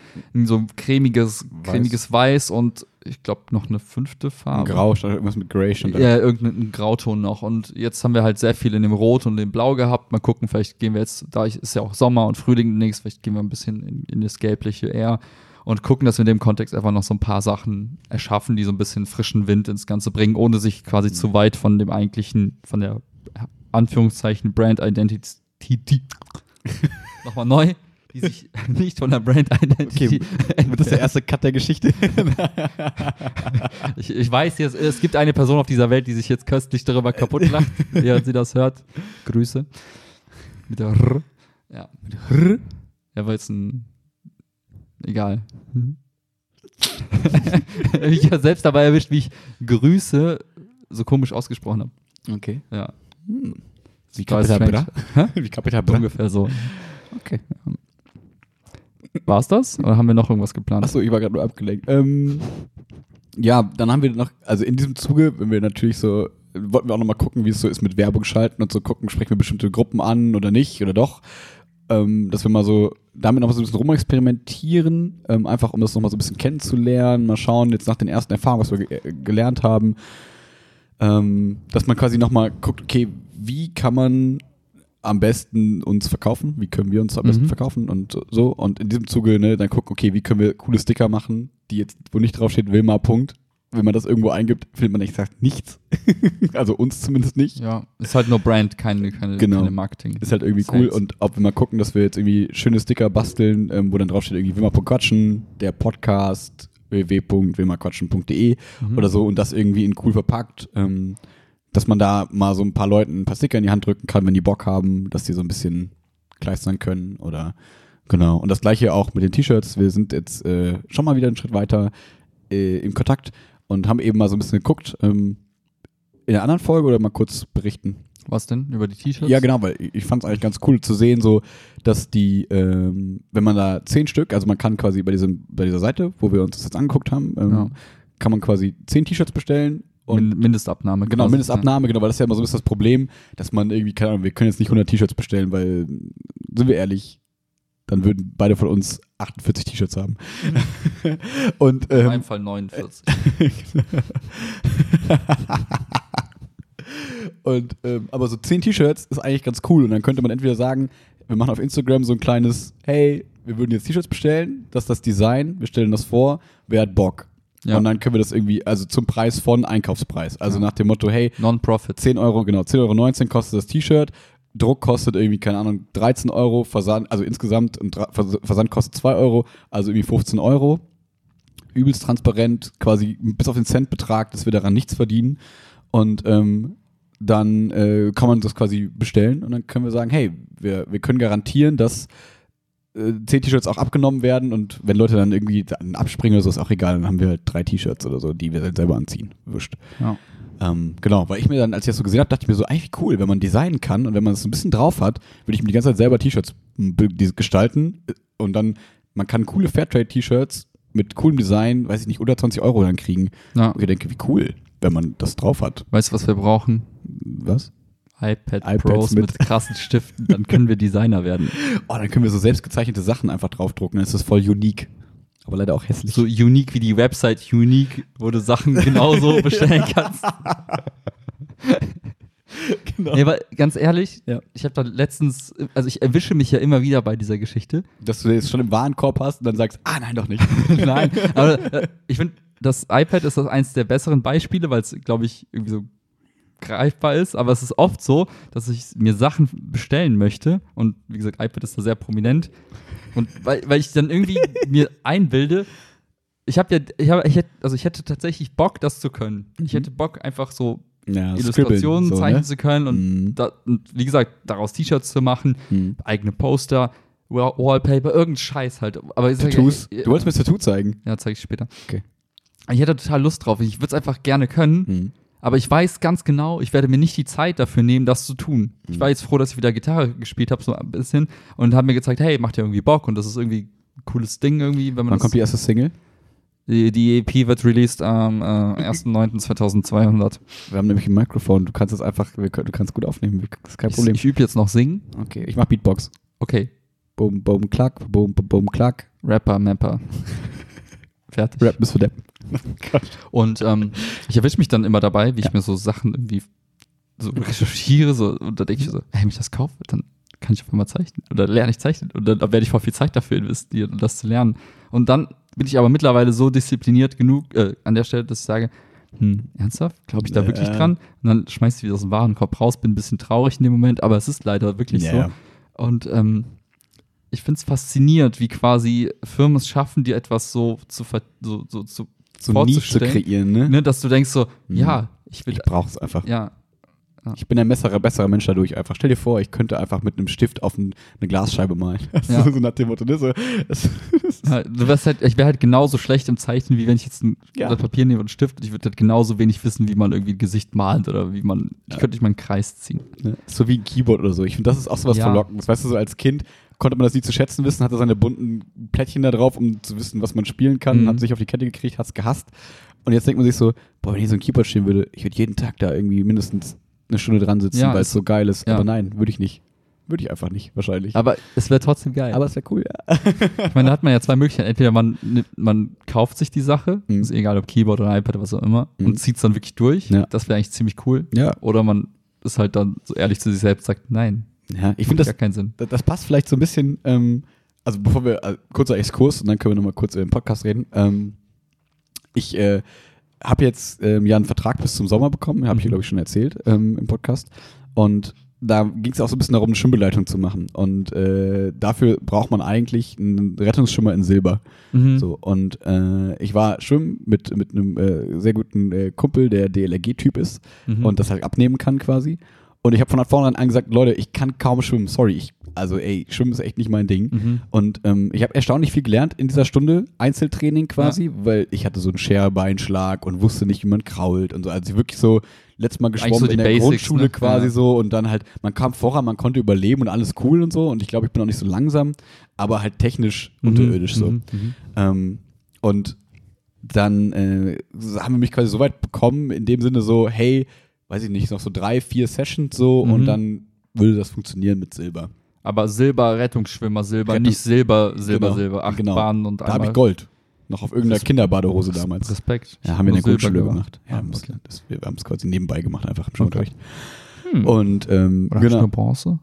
S1: so ein cremiges, cremiges Weiß und ich glaube noch eine fünfte Farbe.
S2: Grau, stand irgendwas mit Grey schon da.
S1: Ja, irgendeinen Grauton noch. Und jetzt haben wir halt sehr viel in dem Rot und dem Blau gehabt. Mal gucken, vielleicht gehen wir jetzt, da ist ja auch Sommer und Frühling demnächst, vielleicht gehen wir ein bisschen in, in das Gelbliche eher und gucken, dass wir in dem Kontext einfach noch so ein paar Sachen erschaffen, die so ein bisschen frischen Wind ins Ganze bringen, ohne sich quasi
S2: Mhm.
S1: zu weit von dem eigentlichen, von der Anführungszeichen Brand Identity nochmal neu, die sich nicht von der Brand Identity
S2: Wird das der erste Cut der Geschichte?
S1: Ich, ich weiß jetzt, es gibt eine Person auf dieser Welt, die sich jetzt köstlich darüber kaputt lacht, während sie das hört. Grüße. Mit der R. Ja. Mit der R. Ja, war jetzt ein. Egal. Hm. ich habe selbst dabei erwischt, wie ich Grüße so komisch ausgesprochen habe.
S2: Okay.
S1: Ja.
S2: Wie
S1: War
S2: Capital. Bra? Wie Capital Bra?
S1: Ungefähr so.
S2: Okay.
S1: War's das? Oder haben wir noch irgendwas geplant?
S2: Achso, ich war gerade nur abgelenkt. Ähm, ja, dann haben wir noch, also in diesem Zuge, wenn wir natürlich so, wollten wir auch nochmal gucken, wie es so ist mit Werbung schalten und so gucken, sprechen wir bestimmte Gruppen an oder nicht oder doch. Ähm, dass wir mal so damit noch so ein bisschen rumexperimentieren, ähm, einfach um das nochmal so ein bisschen kennenzulernen, mal schauen, jetzt nach den ersten Erfahrungen, was wir ge äh, gelernt haben, ähm, dass man quasi nochmal guckt, okay, wie kann man am besten uns verkaufen? Wie können wir uns am besten
S1: Mhm.
S2: verkaufen und so? Und in diesem Zuge, ne, dann gucken, okay, wie können wir coole Sticker machen, die jetzt, wo nicht draufsteht, Wilma, Punkt. Wenn man das irgendwo eingibt, findet man echt nichts. also uns zumindest nicht.
S1: Ja, ist halt nur Brand, keine, keine,
S2: Genau.
S1: keine Marketing.
S2: Ist halt irgendwie cool.
S1: Sales.
S2: Und ob wir mal gucken, dass wir jetzt irgendwie schöne Sticker basteln, ähm, wo dann draufsteht irgendwie Wilma.quatschen, der Podcast, www.wilmaquatschen.de
S1: Mhm.
S2: oder so und das irgendwie in cool verpackt. Ähm, dass man da mal so ein paar Leuten ein paar Sticker in die Hand drücken kann, wenn die Bock haben, dass die so ein bisschen kleistern können oder genau. Und das gleiche auch mit den T-Shirts. Wir sind jetzt äh, schon mal wieder einen Schritt weiter äh, im Kontakt und haben eben mal so ein bisschen geguckt. Ähm, in der anderen Folge oder mal kurz berichten?
S1: Was denn? Über die T-Shirts?
S2: Ja, genau, weil ich fand es eigentlich ganz cool zu sehen, so, dass die, ähm, wenn man da zehn Stück, also man kann quasi bei diesem, bei dieser Seite, wo wir uns das jetzt angeguckt haben, ähm,
S1: Ja.
S2: kann man quasi zehn T-Shirts bestellen
S1: Min Mindestabnahme.
S2: Genau. Mindestabnahme, genau, weil das ist ja immer so ein bisschen das Problem, dass man irgendwie, keine Ahnung, wir können jetzt nicht 100 T-Shirts bestellen, weil, sind wir ehrlich, dann würden beide von uns 48 T-Shirts haben. und,
S1: Ja. In
S2: ähm,
S1: meinem Fall 49.
S2: und, ähm, aber so 10 T-Shirts ist eigentlich ganz cool und dann könnte man entweder sagen, wir machen auf Instagram so ein kleines, hey, wir würden jetzt T-Shirts bestellen, das ist das Design, wir stellen das vor, wer hat Bock?
S1: Ja.
S2: Und dann können wir das irgendwie, also zum Preis von Einkaufspreis. Also
S1: Ja.
S2: nach dem Motto, hey,
S1: Non-Profit.
S2: 10 Euro, genau, 10,19 Euro kostet das T-Shirt. Druck kostet irgendwie, keine Ahnung, 13 Euro, Versand, also insgesamt Versand kostet 2 Euro, also irgendwie 15 Euro. Übelst transparent, quasi bis auf den Centbetrag, dass wir daran nichts verdienen. Und ähm, dann äh, kann man das quasi bestellen und dann können wir sagen, hey, wir, wir können garantieren, dass äh, 10 T-Shirts auch abgenommen werden und wenn Leute dann irgendwie dann abspringen oder so, ist auch egal, dann haben wir halt drei T-Shirts oder so, die wir dann selber anziehen. Wurscht.
S1: Ja.
S2: Ähm, genau, weil ich mir dann, als ich das so gesehen habe, dachte ich mir so, eigentlich cool, wenn man designen kann und wenn man es ein bisschen drauf hat, würde ich mir die ganze Zeit selber T-Shirts m, be- die- gestalten äh, und dann, man kann coole Fairtrade-T-Shirts mit coolem Design, weiß ich nicht, unter 20 Euro dann kriegen.
S1: ja.
S2: Und ich denke, wie cool, wenn man das drauf hat.
S1: Weißt du, was wir brauchen?
S2: Was?
S1: iPad
S2: iPads
S1: Pros
S2: mit-
S1: mit, krassen Stiften. Dann können wir Designer werden.
S2: Oh, dann können wir so selbstgezeichnete Sachen einfach draufdrucken, dann ist das voll unique. Aber leider auch hässlich.
S1: So unique wie die Website Unique, wo du Sachen genauso bestellen kannst.
S2: genau.
S1: Nee, aber ganz ehrlich,
S2: Ja.
S1: ich habe da letztens, also ich erwische mich ja immer wieder bei dieser Geschichte.
S2: Dass du das schon im Warenkorb hast und dann sagst, ah nein, doch nicht.
S1: Nein, aber äh, ich finde, das iPad ist das eins der besseren Beispiele, weil es, glaube ich, irgendwie so greifbar ist. Aber es ist oft so, dass ich mir Sachen bestellen möchte. Und wie gesagt, iPad ist da sehr prominent. Und weil, weil ich dann irgendwie mir einbilde, ich habe ja, ich habe, ich hätte, also ich hätte tatsächlich Bock, das zu können. Ich
S2: Mhm.
S1: hätte Bock, einfach so
S2: Ja,
S1: Illustrationen
S2: so,
S1: zeichnen
S2: ne?
S1: zu können und,
S2: Mhm.
S1: da, und wie gesagt, daraus T-Shirts zu machen,
S2: Mhm.
S1: eigene Poster, Wall- Wallpaper, irgendein Scheiß halt. Aber sag,
S2: Tattoos.
S1: ja,
S2: Du wolltest mir das Tattoo zeigen.
S1: ja, zeige ich später.
S2: Okay.
S1: Ich hätte total Lust drauf. Ich würde es einfach gerne können,
S2: Mhm.
S1: Aber ich weiß ganz genau, ich werde mir nicht die Zeit dafür nehmen, das zu tun. Ich
S2: Mhm.
S1: war jetzt froh, dass ich wieder Gitarre gespielt habe, so ein bisschen, und habe mir gezeigt, hey, macht ja irgendwie Bock und das ist irgendwie ein cooles Ding irgendwie, wenn man
S2: Wann kommt die erste Single?
S1: die, die EP wird released am äh, 1.9.2200.
S2: Wir haben nämlich ein Mikrofon. Du kannst es einfach, können- du kannst gut aufnehmen. Das ist kein
S1: Ich,
S2: Problem.
S1: ich übe jetzt noch singen.
S2: Okay, ich mach Beatbox.
S1: Okay,
S2: Boom, boom, klack, boom, boom, boom, klack.
S1: Rapper, Mapper. Fertig.
S2: Rap bis für
S1: Und ähm, ich erwische mich dann immer dabei, wie ich
S2: Ja.
S1: mir so Sachen irgendwie so recherchiere, so, und da denke ich so, hey, wenn ich das kaufe, dann kann ich auf einmal zeichnen. Oder lerne ich zeichnen. Und dann werde ich voll viel Zeit dafür investieren, um das zu lernen. Und dann bin ich aber mittlerweile so diszipliniert genug äh, an der Stelle, dass ich sage, hm, ernsthaft? Glaube ich da
S2: Ja.
S1: wirklich dran? Und dann schmeiß ich wieder aus dem Warenkorb raus, bin ein bisschen traurig in dem Moment, aber es ist leider wirklich
S2: Ja.
S1: so. Und ähm, ich finde es faszinierend, wie quasi Firmen es schaffen, dir etwas so zu, ver so, so, zu
S2: So Need zu
S1: vorzustellen,
S2: kreieren, ne?
S1: ne, dass du denkst so,
S2: Mhm.
S1: ja, ich will,
S2: Ich brauch's einfach.
S1: ja,
S2: Ich bin ein besserer, besserer Mensch dadurch einfach. Stell dir vor, ich könnte einfach mit einem Stift auf ein, eine Glasscheibe malen.
S1: Ja.
S2: so nach dem Motto, ne? So, das, das
S1: ja, du wärst halt, ich wäre halt genauso schlecht im Zeichnen, wie wenn ich jetzt ein
S2: Ja.
S1: Blatt Papier nehme und einen Stift ich würde halt genauso wenig wissen, wie man irgendwie ein Gesicht malt oder wie man, ich
S2: Ja.
S1: könnte nicht mal einen Kreis ziehen.
S2: Ne? So wie ein Keyboard oder so. Ich finde, das ist auch so was
S1: Ja.
S2: Verlockendes. Weißt du, so als Kind konnte man das nie zu schätzen wissen, hatte seine bunten Plättchen da drauf, um zu wissen, was man spielen kann,
S1: Mhm.
S2: hat sich auf die Kette gekriegt, hat es gehasst. Und jetzt denkt man sich so, boah, wenn hier so ein Keyboard stehen würde, ich würde jeden Tag da irgendwie mindestens eine Stunde dran sitzen,
S1: Ja,
S2: weil es so geil ist.
S1: ja.
S2: Aber nein, würde ich nicht. Würde ich einfach nicht, wahrscheinlich.
S1: Aber es wäre trotzdem geil.
S2: Aber es wäre cool, ja.
S1: ich meine, da hat man ja zwei Möglichkeiten. Entweder man, man kauft sich die Sache,
S2: Mhm.
S1: ist egal ob Keyboard oder iPad oder was auch immer,
S2: Mhm.
S1: und zieht es dann wirklich durch.
S2: Ja.
S1: Das wäre eigentlich ziemlich cool.
S2: Ja,
S1: Oder man ist halt dann so ehrlich zu sich selbst sagt, nein,
S2: ja. ich finde, das,
S1: keinen Sinn.
S2: das, das passt vielleicht so ein bisschen, ähm, also bevor wir, äh, kurzer Exkurs und dann können wir nochmal kurz über den Podcast reden. Ähm, ich äh, habe jetzt ähm, ja einen Vertrag bis zum Sommer bekommen, habe ich,
S1: Mhm.
S2: glaube ich, schon erzählt ähm, im Podcast. Und da ging es auch so ein bisschen darum, eine Schwimmbeleitung zu machen. Und äh, dafür braucht man eigentlich einen Rettungsschwimmer in Silber.
S1: Mhm.
S2: So, und äh, ich war schwimmen mit, mit einem äh, sehr guten äh, Kumpel, der DLRG-Typ ist
S1: Mhm.
S2: und das halt abnehmen kann quasi. Und ich habe von vornherein an gesagt, Leute, ich kann kaum schwimmen, sorry. Ich, also ey, schwimmen ist echt nicht mein Ding.
S1: Mhm.
S2: Und ähm, ich habe erstaunlich viel gelernt in dieser Stunde Einzeltraining quasi, weil ich hatte so einen Scherbeinschlag und wusste nicht, wie man krault und so. Also ich wirklich so letztes Mal geschwommen
S1: so
S2: in der
S1: Basics,
S2: Grundschule
S1: ne?
S2: quasi
S1: Ja.
S2: so und dann halt, man kam voran, man konnte überleben und alles cool und so. Und ich glaube, ich bin auch nicht so langsam, aber halt technisch
S1: Mhm.
S2: unterirdisch so.
S1: Mhm. Mhm.
S2: Ähm, und dann äh, haben wir mich quasi so weit bekommen, in dem Sinne so, hey, weiß ich nicht, noch so drei, vier Sessions so
S1: Mhm.
S2: und dann würde das funktionieren mit Silber.
S1: Aber Silber, Rettungsschwimmer, Silber,
S2: Rettung-
S1: nicht Silber, Silber,
S2: Genau,
S1: Silber. Acht
S2: genau.
S1: Bahnen und
S2: Da habe ich Gold. Noch auf irgendeiner Kinderbadehose damals.
S1: Respekt.
S2: Ja, haben wir in der Grundschule gemacht. Ja,
S1: Ah, okay.
S2: das, wir haben es quasi nebenbei gemacht, einfach im Schulunterricht.
S1: Hm.
S2: Und ähm,
S1: Oder genau. nur Bronze?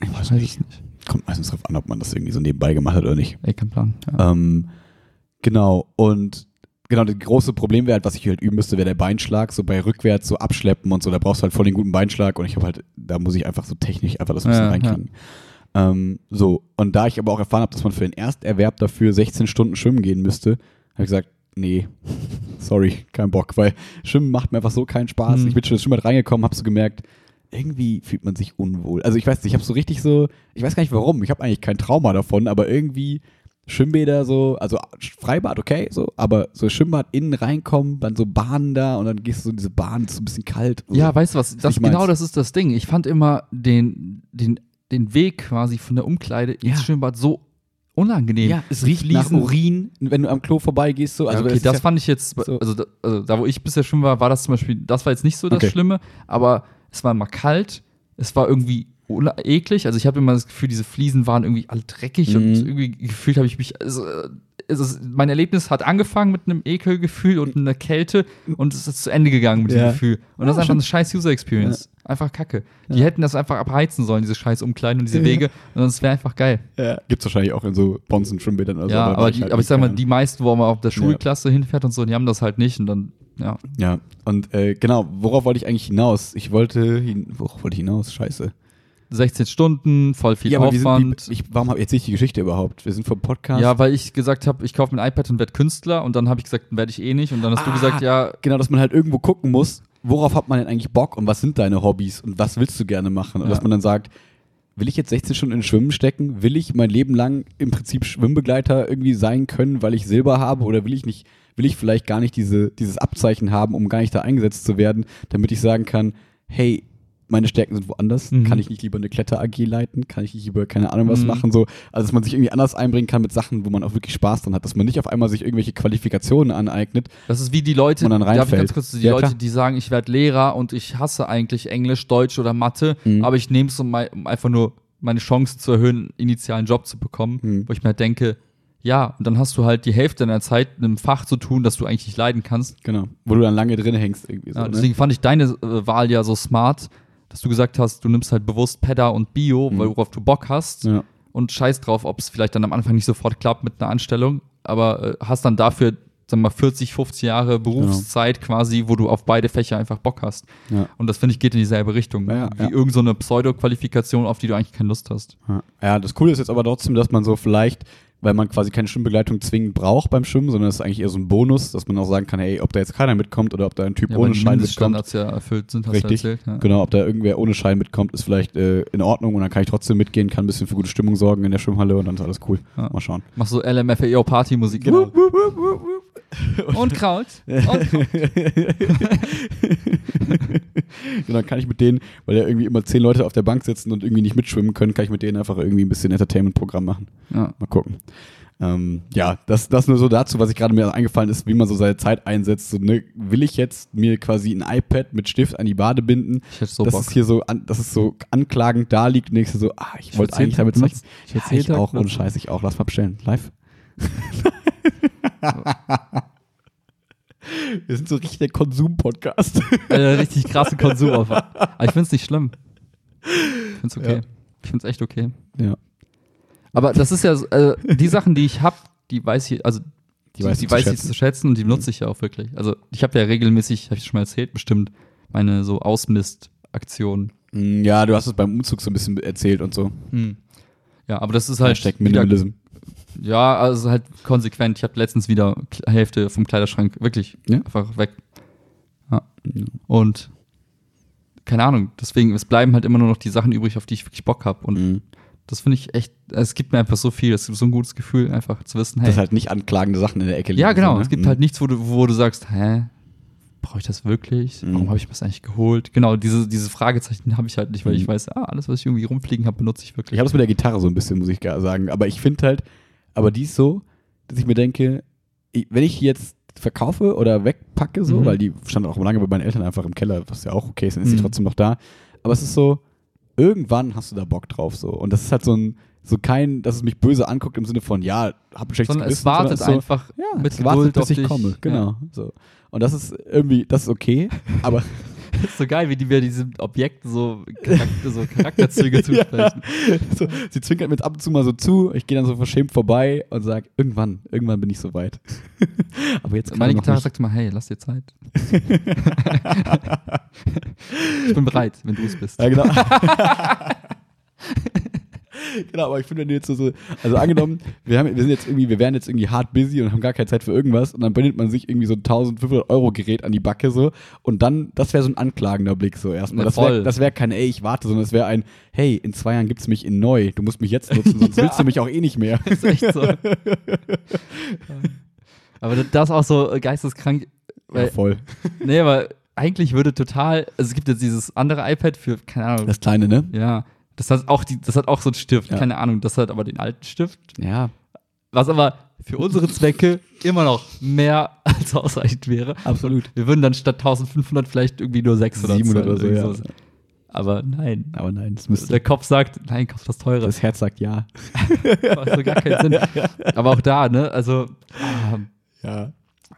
S2: ich
S1: Ich
S2: weiß nicht. Kommt meistens drauf an, ob man das irgendwie so nebenbei gemacht hat oder nicht.
S1: Ey, kein Plan. Ja.
S2: Ähm, genau, und genau, das große Problem wäre halt, was ich halt üben müsste, wäre der Beinschlag, so bei rückwärts, so abschleppen und so, da brauchst du halt voll den guten Beinschlag und ich habe halt, da muss ich einfach so technisch einfach das ein bisschen
S1: Ja,
S2: reinkriegen. Ähm, so, und da ich aber auch erfahren habe, dass man für den Ersterwerb dafür 16 Stunden schwimmen gehen müsste, habe ich gesagt, nee, sorry, kein Bock, weil Schwimmen macht mir einfach so keinen Spaß.
S1: Hm.
S2: Ich bin schon Schwimmbad reingekommen, habe so gemerkt, irgendwie fühlt man sich unwohl. Also ich weiß nicht, ich habe so richtig so, ich weiß gar nicht warum, ich habe eigentlich kein Trauma davon, aber irgendwie Schwimmbäder so, also Freibad okay, so, aber so Schwimmbad innen reinkommen, dann so Bahnen da und dann gehst du so in diese Bahn, ist so ein bisschen kalt.
S1: Ja,
S2: so.
S1: weißt du was? Das, genau das ist das Ding. Ich fand immer den, den, den Weg quasi von der Umkleide ins
S2: Ja.
S1: Schwimmbad so unangenehm.
S2: ja, es riecht nach
S1: Fliesen-
S2: Urin, wenn du am Klo vorbeigehst, so. Also
S1: ja, okay, das
S2: ja,
S1: fand ich jetzt,
S2: so-
S1: also, da, also da, wo ich bisher schwimmen war, war das zum Beispiel, das war jetzt nicht so das
S2: Okay.
S1: Schlimme, aber es war immer kalt, es war irgendwie eklig, also ich habe immer das Gefühl, diese Fliesen waren irgendwie alle dreckig und
S2: Mhm.
S1: irgendwie gefühlt habe ich mich, also, es ist, mein Erlebnis hat angefangen mit einem Ekelgefühl und einer Kälte und es ist zu Ende gegangen mit
S2: Ja.
S1: diesem Gefühl. Und das
S2: Ja,
S1: ist einfach
S2: stimmt.
S1: eine scheiß User Experience. Einfach kacke. Die
S2: Ja.
S1: hätten das einfach abheizen sollen, diese scheiß Umkleiden und diese
S2: Ja.
S1: Wege, und es wäre einfach geil.
S2: ja, gibt's wahrscheinlich auch in so Bonzen Schwimmbädern oder so.
S1: ja, aber, die,
S2: halt
S1: aber ich sag mal, die meisten, wo man auf der Schulklasse hinfährt und so, die haben das halt nicht und dann, ja.
S2: Ja, und äh, genau, worauf wollte ich eigentlich hinaus? Ich wollte, hin, worauf wollte ich hinaus? Scheiße.
S1: 16 Stunden, voll viel
S2: aber wir
S1: Aufwand.
S2: sind, ich, warum habe erzähle ich die Geschichte überhaupt? Wir sind vom Podcast.
S1: ja, weil ich gesagt habe, ich kaufe mir ein iPad und werde Künstler und dann habe ich gesagt, werde ich eh nicht und dann hast du
S2: Ah.
S1: gesagt, ja,
S2: Genau, dass man halt irgendwo gucken muss, worauf hat man denn eigentlich Bock und was sind deine Hobbys und was willst du gerne machen? Und
S1: Ja.
S2: dass man dann sagt, will ich jetzt 16 Stunden in Schwimmen stecken? Will ich mein Leben lang im Prinzip Schwimmbegleiter irgendwie sein können, weil ich Silber habe? Oder will ich nicht, will ich vielleicht gar nicht diese, dieses Abzeichen haben, um gar nicht da eingesetzt zu werden, damit ich sagen kann, hey, meine Stärken sind woanders.
S1: Mhm.
S2: Kann ich nicht lieber eine Kletter-AG leiten? Kann ich nicht lieber keine Ahnung was
S1: Mhm.
S2: machen? So, also dass man sich irgendwie anders einbringen kann mit Sachen, wo man auch wirklich Spaß dran hat. Dass man nicht auf einmal sich irgendwelche Qualifikationen aneignet.
S1: das ist wie die Leute,
S2: dann
S1: darf ich ganz kurz, die
S2: Ja,
S1: Leute,
S2: klar.
S1: die sagen, ich werde Lehrer und ich hasse eigentlich Englisch, Deutsch oder Mathe,
S2: Mhm.
S1: aber ich nehme es, um, um einfach nur meine Chancen zu erhöhen, einen initialen Job zu bekommen,
S2: Mhm.
S1: wo ich mir halt denke, ja, und dann hast du halt die Hälfte deiner Zeit in einem Fach zu tun, das du eigentlich nicht leiden kannst.
S2: Genau. Wo du dann lange drin hängst irgendwie so.
S1: Ja,
S2: ne?
S1: deswegen fand ich deine äh, Wahl ja so smart, dass du gesagt hast, du nimmst halt bewusst Pedda und Bio,
S2: Mhm.
S1: weil worauf du Bock hast
S2: Ja.
S1: und scheiß drauf, ob es vielleicht dann am Anfang nicht sofort klappt mit einer Anstellung, aber äh, hast dann dafür, sagen wir mal, 40, 50 Jahre Berufszeit quasi, wo du auf beide Fächer einfach Bock hast.
S2: Ja.
S1: Und das finde ich geht in dieselbe Richtung,
S2: Ja,
S1: wie
S2: ja.
S1: irgend so Pseudo-Qualifikation, auf die du eigentlich keine Lust hast.
S2: Ja. ja, das Coole ist jetzt aber trotzdem, dass man so vielleicht, weil man quasi keine Schwimmbegleitung zwingend braucht beim Schwimmen, sondern es ist eigentlich eher so ein Bonus, dass man auch sagen kann, hey, ob da jetzt keiner mitkommt oder ob da ein Typ
S1: Ja,
S2: ohne Schein mitkommt.
S1: Ja erfüllt sind, hast
S2: Richtig.
S1: erzählt. Ja.
S2: Genau, ob da irgendwer ohne Schein mitkommt, ist vielleicht äh, in Ordnung und dann kann ich trotzdem mitgehen, kann ein bisschen für gute Stimmung sorgen in der Schwimmhalle und dann ist alles cool. Mal schauen.
S1: Machst so LMFAO Partymusik.
S2: Genau.
S1: Und Kraut. Und Kraut.
S2: Und dann kann ich mit denen, weil ja irgendwie immer zehn Leute auf der Bank sitzen und irgendwie nicht mitschwimmen können, kann ich mit denen einfach irgendwie ein bisschen Entertainment-Programm machen.
S1: Ja.
S2: Mal gucken. Ähm, ja, das, das nur so dazu, was ich gerade mir eingefallen ist, wie man so seine Zeit einsetzt. So, ne, will ich jetzt mir quasi ein iPad mit Stift an die Bade binden?
S1: Ich hätte so
S2: das
S1: Bock.
S2: ist hier so, an, dass es so anklagend da liegt. Nächste so, ah, ich,
S1: Ich
S2: wollte eigentlich damit zeichnen.
S1: Ich
S2: Ja, ich auch, ohne
S1: benutzen.
S2: Scheiß, ich auch. Lass mal bestellen. Live. Wir sind so richtig der Konsum-Podcast.
S1: äh, richtig krasse Konsum. Aber ich finde es nicht schlimm. Ich finde es okay.
S2: Ja.
S1: Ich finde es echt okay.
S2: Ja.
S1: Aber das ist ja, so, äh, die Sachen, die ich habe, die weiß ich, also die, die,
S2: du zu
S1: weiß ich
S2: schätzen.
S1: zu schätzen und die benutze ich ja auch wirklich. Also ich habe ja regelmäßig, habe ich schon mal erzählt, bestimmt meine so Ausmist-Aktionen.
S2: Mm, Ja, du hast es beim Umzug so ein bisschen erzählt und so.
S1: Ja, aber das ist halt
S2: Hashtag
S1: wieder,
S2: Minimalism.
S1: ja, also halt konsequent. Ich habe letztens wieder Hälfte vom Kleiderschrank wirklich
S2: Ja?
S1: einfach weg. Ja. Und keine Ahnung, deswegen, es bleiben halt immer nur noch die Sachen übrig, auf die ich wirklich Bock habe. Und
S2: Mhm.
S1: das finde ich echt, es gibt mir einfach so viel, es gibt so ein gutes Gefühl, einfach zu wissen, hey.
S2: Dass halt nicht anklagende Sachen in der Ecke liegen.
S1: ja, genau,
S2: so, ne?
S1: es gibt
S2: Mhm.
S1: halt nichts, wo du, wo du sagst, hä, brauche ich das wirklich?
S2: Mhm.
S1: Warum habe ich mir das eigentlich geholt? Genau, diese, diese Fragezeichen habe ich halt nicht, weil ich
S2: Mhm.
S1: weiß, ah, alles, was ich irgendwie rumfliegen habe, benutze ich wirklich.
S2: Ich habe es mit der Gitarre so ein bisschen, muss ich gar sagen. Aber ich finde halt, aber die ist so, dass ich mir denke, ich, wenn ich jetzt verkaufe oder wegpacke, so,
S1: Mhm.
S2: weil die stand auch lange bei meinen Eltern einfach im Keller, was ja auch okay ist, dann ist
S1: Mhm.
S2: die trotzdem noch da. Aber es ist so, irgendwann hast du da Bock drauf, so. Und das ist halt so ein, so kein, dass es mich böse anguckt im Sinne von, ja, hab ein schlechtes
S1: Sondern es
S2: Gewissen,
S1: wartet
S2: sondern es
S1: einfach
S2: so, ja,
S1: mit
S2: es wartet, bis ich
S1: dich.
S2: komme, genau. So. Und das ist irgendwie, das ist okay, aber
S1: Das ist so geil, wie die mir diesem Objekt so, Charakter, so Charakterzüge zusprechen.
S2: so, sie zwinkert mir jetzt ab und zu mal so zu, ich gehe dann so verschämt vorbei und sage, irgendwann, irgendwann bin ich soweit. aber jetzt
S1: Meine Gitarre
S2: nicht.
S1: sagt immer, hey, lass dir Zeit. ich bin bereit, wenn du es bist.
S2: Ja, genau. Genau, aber ich finde, wenn du jetzt so, so also angenommen, wir, haben, wir sind jetzt irgendwie, wir wären jetzt irgendwie hart busy und haben gar keine Zeit für irgendwas und dann bindet man sich irgendwie so ein 1500 Euro Gerät an die Backe so und dann, das wäre so ein anklagender Blick so erstmal.
S1: Ja,
S2: Das wäre das wär kein, ey, ich warte, sondern es wäre ein, hey, in zwei Jahren gibt's mich in neu, du musst mich jetzt nutzen, sonst willst du mich auch eh nicht mehr.
S1: ist echt so. aber das ist auch so geisteskrank.
S2: Ja,
S1: Weil,
S2: voll.
S1: nee, aber eigentlich würde total, also es gibt jetzt dieses andere iPad für, keine Ahnung,
S2: Das kleine, ne?
S1: ja, das hat auch die, das hat auch so einen Stift,
S2: Ja.
S1: keine Ahnung, das hat aber den alten Stift,
S2: Ja,
S1: was aber für unsere Zwecke immer noch mehr als ausreichend wäre.
S2: absolut.
S1: Wir würden dann statt 1500 vielleicht irgendwie nur 600
S2: 700 oder so, ja.
S1: Aber nein.
S2: Aber nein, das müsste.
S1: Der Kopf sagt, nein, kauf das teure.
S2: Das Herz sagt ja.
S1: macht so gar keinen Sinn. Aber auch da, ne, also, ah,
S2: Ja.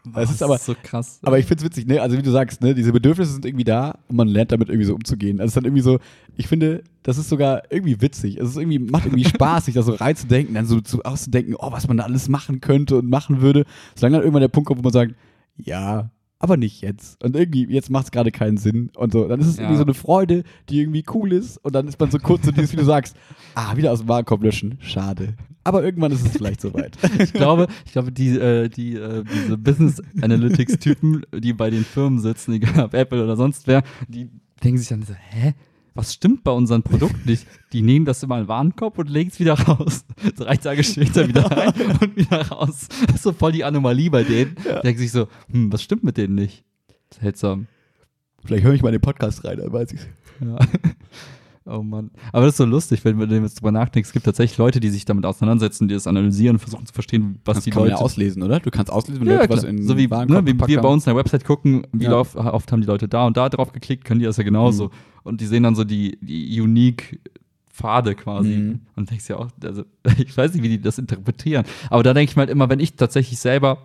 S1: es
S2: ist aber-
S1: so krass.
S2: Aber ich find's witzig, ne? Also wie du sagst, ne, diese Bedürfnisse sind irgendwie da und man lernt damit irgendwie so umzugehen. Also es ist dann irgendwie so, ich finde, das ist sogar irgendwie witzig. Es ist irgendwie, macht irgendwie Spaß, sich da so reinzudenken, dann so, so auszudenken, oh, was man da alles machen könnte und machen würde. Solange dann irgendwann der Punkt kommt, wo man sagt, ja, aber nicht jetzt. Und irgendwie, jetzt macht's gerade keinen Sinn. Und so, dann ist es
S1: Ja.
S2: irgendwie so eine Freude, die irgendwie cool ist. Und dann ist man so kurz so dieses, wie du sagst, ah, wieder aus dem Warenkorb löschen. Schade. Aber irgendwann ist es vielleicht soweit.
S1: ich glaube, ich glaube, die, äh, die, äh, diese Business Analytics-Typen, die bei den Firmen sitzen, egal ob Apple oder sonst wer, die denken sich dann so, hä? Was stimmt bei unseren Produkten nicht? Die nehmen das immer in den Warenkorb und legen es wieder raus. Drei Tage später wieder rein und wieder raus. Das ist so voll die Anomalie bei denen. Denken sich so, hm, was stimmt mit denen nicht? Seltsam.
S2: vielleicht höre ich mal den Podcast rein, dann weiß ich's.
S1: Ja. Oh Mann. Aber das ist so lustig, wenn du jetzt drüber nachdenkst. Es gibt tatsächlich Leute, die sich damit auseinandersetzen, die das analysieren, versuchen zu verstehen, was
S2: Das
S1: die
S2: kann man
S1: Leute.
S2: ja auslesen, oder? Du kannst auslesen, wenn
S1: Ja,
S2: Leute was in
S1: so wie, ne, wie wir bei uns in der Website gucken, wie
S2: Ja.
S1: oft, oft haben die Leute da und da drauf geklickt, können die das ja genauso.
S2: Mhm.
S1: Und die sehen dann so die, die unique Pfade quasi.
S2: Mhm.
S1: Und denkst ja auch, also, ich weiß nicht, wie die das interpretieren. Aber da denke ich mir halt immer, wenn ich tatsächlich selber,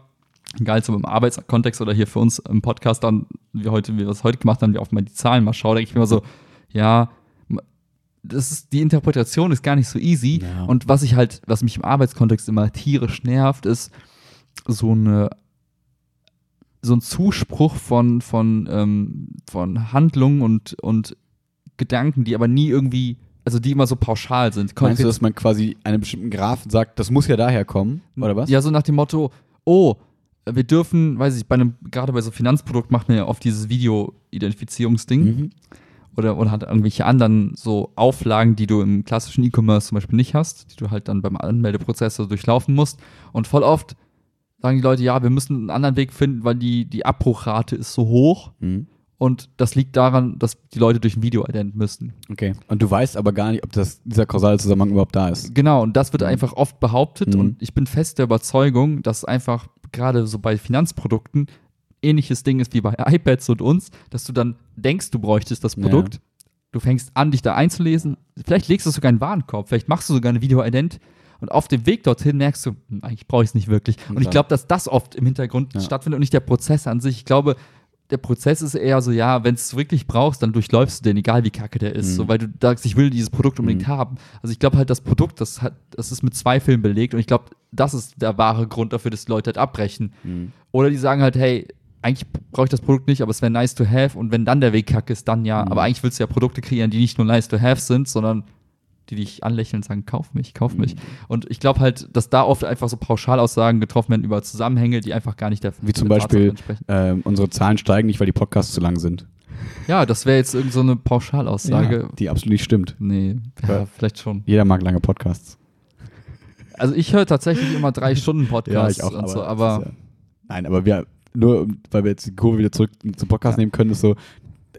S1: egal so im Arbeitskontext oder hier für uns im Podcast dann, wie heute, wie wir das heute gemacht haben, wie auf mal die Zahlen mal schaue, denke ich mir immer so, ja, das ist, die Interpretation ist gar nicht so easy.
S2: Ja.
S1: Und was ich halt, was mich im Arbeitskontext immer tierisch nervt, ist so eine so ein Zuspruch von, von, ähm, von Handlungen und, und Gedanken, die aber nie irgendwie, also die immer so pauschal sind.
S2: Meinst du, dass man quasi einem bestimmten Graphen sagt, das muss ja daher kommen? Oder was?
S1: Ja, so nach dem Motto, oh, wir dürfen, weiß ich, bei einem, gerade bei so Finanzprodukt macht man ja oft dieses Video-Identifizierungsding
S2: Mhm.
S1: Oder, oder hat irgendwelche anderen so Auflagen, die du im klassischen E-Commerce zum Beispiel nicht hast, die du halt dann beim Anmeldeprozess so durchlaufen musst. Und voll oft sagen die Leute, ja, wir müssen einen anderen Weg finden, weil die, die Abbruchrate ist so hoch.
S2: Mhm.
S1: Und das liegt daran, dass die Leute durch ein Video ident müssen.
S2: Okay. Und du weißt aber gar nicht, ob das, dieser kausale Zusammenhang überhaupt da ist.
S1: Genau, und das wird einfach oft behauptet
S2: Mhm.
S1: und ich bin fest der Überzeugung, dass einfach gerade so bei Finanzprodukten ähnliches Ding ist wie bei iPads und uns, dass du dann denkst, du bräuchtest das
S2: Ja.
S1: Produkt, du fängst an, dich da einzulesen, vielleicht legst du sogar einen Warenkorb, vielleicht machst du sogar eine Video-Ident und auf dem Weg dorthin merkst du, hm, eigentlich brauche ich es nicht wirklich. Und ich glaube, dass das oft im Hintergrund
S2: Ja.
S1: stattfindet und nicht der Prozess an sich. Ich glaube, der Prozess ist eher so, ja, wenn es wirklich brauchst, dann durchläufst du den, egal wie kacke der ist,
S2: Mhm.
S1: so, weil du sagst, ich will dieses Produkt unbedingt
S2: Mhm.
S1: haben. Also ich glaube halt, das Produkt, das hat, das ist mit Zweifeln belegt und ich glaube, das ist der wahre Grund dafür, dass die Leute halt abbrechen.
S2: Mhm.
S1: Oder die sagen halt, hey, eigentlich brauche ich das Produkt nicht, aber es wäre nice to have und wenn dann der Weg kacke ist, dann ja.
S2: Mhm.
S1: Aber eigentlich willst du ja Produkte kreieren, die nicht nur nice to have sind, sondern die dich anlächeln und sagen, kauf mich, kauf mich.
S2: Mhm.
S1: Und ich glaube halt, dass da oft einfach so Pauschalaussagen getroffen werden über Zusammenhänge, die einfach gar nicht der
S2: Wie zum Beispiel, ähm, unsere Zahlen steigen nicht, weil die Podcasts zu lang sind.
S1: Ja, das wäre jetzt irgend so eine Pauschalaussage.
S2: die absolut nicht stimmt.
S1: Nee, ja,
S2: Ja.
S1: vielleicht schon.
S2: Jeder mag lange Podcasts.
S1: Also ich höre tatsächlich immer drei Stunden Podcasts und so,
S2: das
S1: aber
S2: ist ja, nein, aber wir, nur weil wir jetzt die Kurve wieder zurück zum Podcast
S1: Ja.
S2: nehmen können, ist so,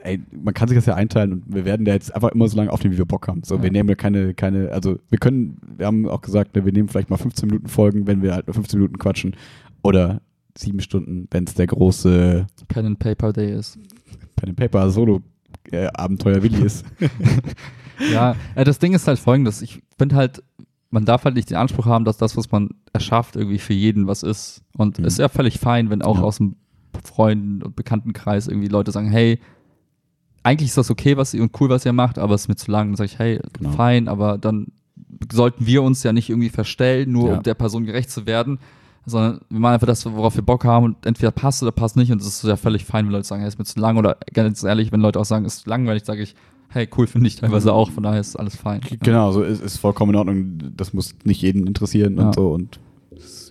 S2: ey, man kann sich das ja einteilen und wir werden da jetzt einfach immer so lange aufnehmen, wie wir Bock haben. So,
S1: Ja.
S2: wir nehmen ja keine, keine, also wir können, wir haben auch gesagt, ne, wir nehmen vielleicht mal 15 Minuten Folgen, wenn wir halt nur 15 Minuten quatschen oder sieben Stunden, wenn es der große
S1: Pen and Paper Day ist.
S2: Pen and Paper Solo äh, Abenteuer Willi ist.
S1: Ja, äh, das Ding ist halt folgendes. Ich finde halt, man darf halt nicht den Anspruch haben, dass das, was man erschafft, irgendwie für jeden was ist. Und
S2: Mhm.
S1: es ist ja völlig fein, wenn auch
S2: Ja.
S1: aus dem Freunden- und Bekanntenkreis irgendwie Leute sagen, hey, eigentlich ist das okay, was ihr und cool, was ihr macht, aber es ist mir zu lang. Dann sage ich, hey,
S2: Genau.
S1: fein, aber dann sollten wir uns ja nicht irgendwie verstellen, nur
S2: Ja.
S1: um der Person gerecht zu werden, sondern wir machen einfach das, worauf wir Bock haben und entweder passt oder passt nicht und es ist ja völlig fein, wenn Leute sagen, hey, ist mir zu lang oder ganz ehrlich, wenn Leute auch sagen, ist langweilig, sage ich, hey, cool, finde ich teilweise auch, von daher ist alles fein.
S2: genau, so ist, ist vollkommen in Ordnung. Das muss nicht jeden interessieren
S1: Ja.
S2: und so und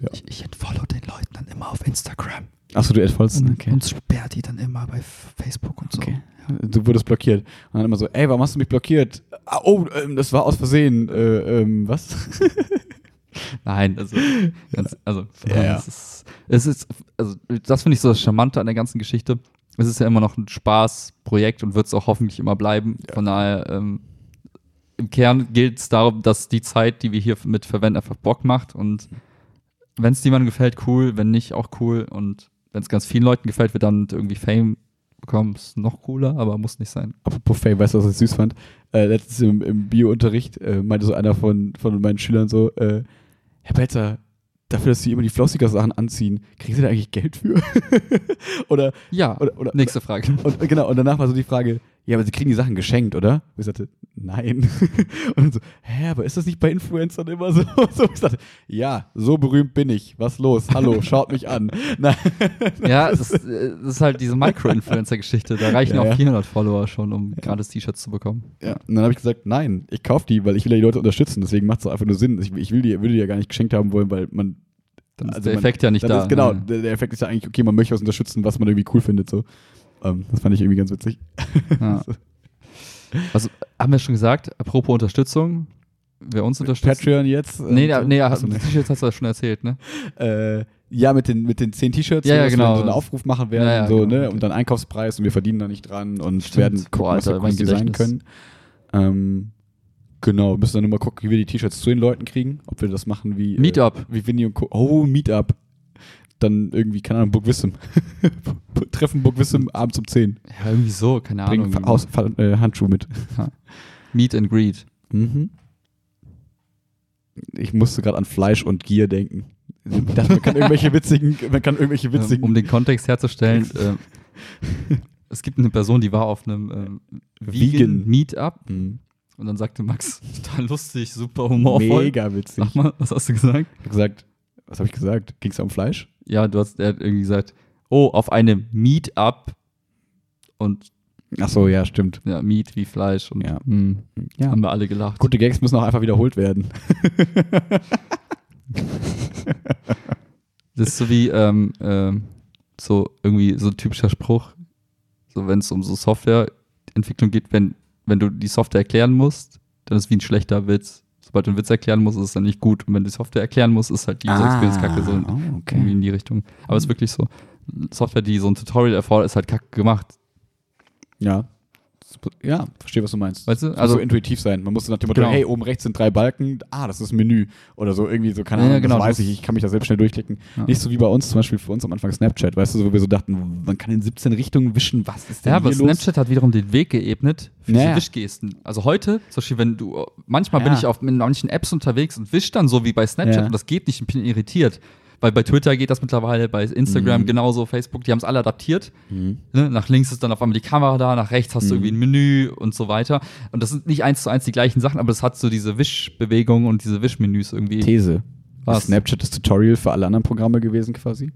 S2: ja.
S1: Ich, ich entfollow den Leuten dann immer auf Instagram.
S2: Achso, du entfolgst?
S1: Und,
S2: Okay.
S1: und sperr die dann immer bei Facebook und so.
S2: Okay. Du wurdest blockiert. Und dann immer so, ey, warum hast du mich blockiert? Ah, oh, ähm, das war aus Versehen. Äh, ähm, was?
S1: Nein, also, ganz, also
S2: Ja, ja.
S1: ist es, es ist, also das finde ich so das Charmante an der ganzen Geschichte. Es ist ja immer noch ein Spaßprojekt und wird es auch hoffentlich immer bleiben. Von daher, ähm, im Kern gilt es darum, dass die Zeit, die wir hier mit verwenden, einfach Bock macht. Und wenn es jemandem gefällt, cool, wenn nicht, auch cool. Und wenn es ganz vielen Leuten gefällt, wir dann irgendwie Fame bekommen, ist noch cooler, aber muss nicht sein.
S2: Apropos Fame, weißt du, was ich süß fand? Äh, letztens im, im Bio-Unterricht äh, meinte so einer von, von meinen Schülern so, äh, Herr Betzer, dafür, dass Sie immer die Flossiger-Sachen anziehen, kriegen Sie da eigentlich Geld für? oder,
S1: Ja,
S2: oder, oder,
S1: nächste Frage.
S2: Und genau, und danach war so die Frage, ja, aber sie kriegen die Sachen geschenkt, oder? Und ich sagte, nein. Und dann so, hä, aber ist das nicht bei Influencern immer so? so ich sagte, ja, so berühmt bin ich. Was los? Hallo, schaut mich an.
S1: Ja, das, das ist halt diese Micro-Influencer-Geschichte. Da reichen
S2: Ja,
S1: auch
S2: ja.
S1: 400 Follower schon, um gratis T-Shirts zu bekommen.
S2: Ja. Und dann habe ich gesagt, nein, ich kaufe die, weil ich will ja die Leute unterstützen. Deswegen macht es einfach nur Sinn. Ich, ich will die, würde die ja gar nicht geschenkt haben wollen, weil man.
S1: Dann ist
S2: Also
S1: der
S2: man-
S1: Effekt ja nicht da.
S2: Ist, genau,
S1: Ja.
S2: der, der Effekt ist ja eigentlich, okay, man möchte was unterstützen, was man irgendwie cool findet. So. Ähm, das fand ich irgendwie ganz witzig.
S1: Ja. Also, haben wir schon gesagt, apropos Unterstützung, wer uns unterstützt.
S2: Patreon jetzt. äh,
S1: Nee, nee, nee,
S2: Achso,
S1: nee. T-Shirts hast du ja schon erzählt, ne?
S2: Äh, ja, mit den, mit den zehn T-Shirts,
S1: Ja, ja,
S2: wir
S1: genau.
S2: so einen Aufruf machen werden,
S1: Ja, ja,
S2: so,
S1: genau.
S2: ne? Und dann Einkaufspreis und wir verdienen da nicht dran und
S1: Stimmt.
S2: werden gucken,
S1: Boah,
S2: was wir
S1: Alter, mein
S2: cooles designen können. Ähm, genau, wir müssen dann nur mal gucken, wie wir die T-Shirts zu den Leuten kriegen. Ob wir das machen wie.
S1: Meetup.
S2: Äh, wie Winnie und Co. Oh, Meetup. Dann irgendwie, keine Ahnung, Burg Wissem. Treffen Burg Wissem abends um 10.
S1: Ja, irgendwie so, keine Ahnung.
S2: Bringen Haus, äh, Handschuh mit.
S1: Meet and Greet.
S2: Mhm. Ich musste gerade an Fleisch und Gier denken. Dachte, man kann irgendwelche witzigen, man kann irgendwelche witzigen.
S1: Ähm, um den Kontext herzustellen, äh, es gibt eine Person, die war auf einem ähm, Vegan,
S2: Vegan.
S1: Meetup
S2: Mhm.
S1: und dann sagte Max, total lustig, super humorvoll.
S2: Mega witzig.
S1: Sag mal, was hast du gesagt?
S2: Ich hab gesagt, was habe ich gesagt? Ging es um Fleisch?
S1: Ja, du hast, er hat irgendwie gesagt, oh, auf einem Meetup und
S2: Ach so, ja, stimmt.
S1: ja, Meat wie Fleisch und
S2: Ja.
S1: hm,
S2: Ja.
S1: haben wir alle gelacht.
S2: Gute Gags müssen auch einfach wiederholt werden.
S1: Das ist so wie ähm, ähm, so irgendwie so ein typischer Spruch, so wenn es um so Softwareentwicklung geht, wenn, wenn du die Software erklären musst, dann ist es wie ein schlechter Witz. Sobald du einen Witz erklären musst, ist es dann nicht gut. Und wenn du die Software erklären musst, ist halt die User Experience kacke. So
S2: oh,
S1: irgendwie
S2: okay.
S1: in die Richtung. Aber es ist wirklich so. Software, die so ein Tutorial erfordert, ist halt kacke gemacht.
S2: Ja. Ja, verstehe, was du meinst.
S1: Weißt du?
S2: Also so intuitiv sein. Man muss nach dem Motto,
S1: Genau.
S2: hey, oben rechts sind drei Balken, ah, das ist ein Menü. Oder so irgendwie so, keine
S1: Ja,
S2: Ahnung,
S1: genau,
S2: das weiß ich, ich kann mich da selbst schnell durchklicken.
S1: Ja.
S2: Nicht so wie bei uns, zum Beispiel für uns am Anfang Snapchat, weißt du, so, wo wir so dachten, man kann in 17 Richtungen wischen, was ist denn
S1: Ja, aber
S2: hier los?
S1: Snapchat hat wiederum den Weg geebnet für
S2: Ja,
S1: diese
S2: ja.
S1: Wischgesten. Also heute, zum Beispiel, wenn du, manchmal bin
S2: Ja.
S1: ich auf mit manchen Apps unterwegs und wisch dann so wie bei Snapchat
S2: Ja.
S1: und das geht nicht, ich bin irritiert. Weil bei Twitter geht das mittlerweile, bei Instagram
S2: Mhm.
S1: genauso, Facebook, die haben es alle adaptiert.
S2: Mhm.
S1: Ne? Nach links ist dann auf einmal die Kamera da, nach rechts hast du
S2: Mhm.
S1: irgendwie ein Menü und so weiter. Und das sind nicht eins zu eins die gleichen Sachen, aber es hat so diese Wischbewegung und diese Wischmenüs irgendwie.
S2: These.
S1: Was?
S2: Ist Snapchat das Tutorial für alle anderen Programme gewesen quasi?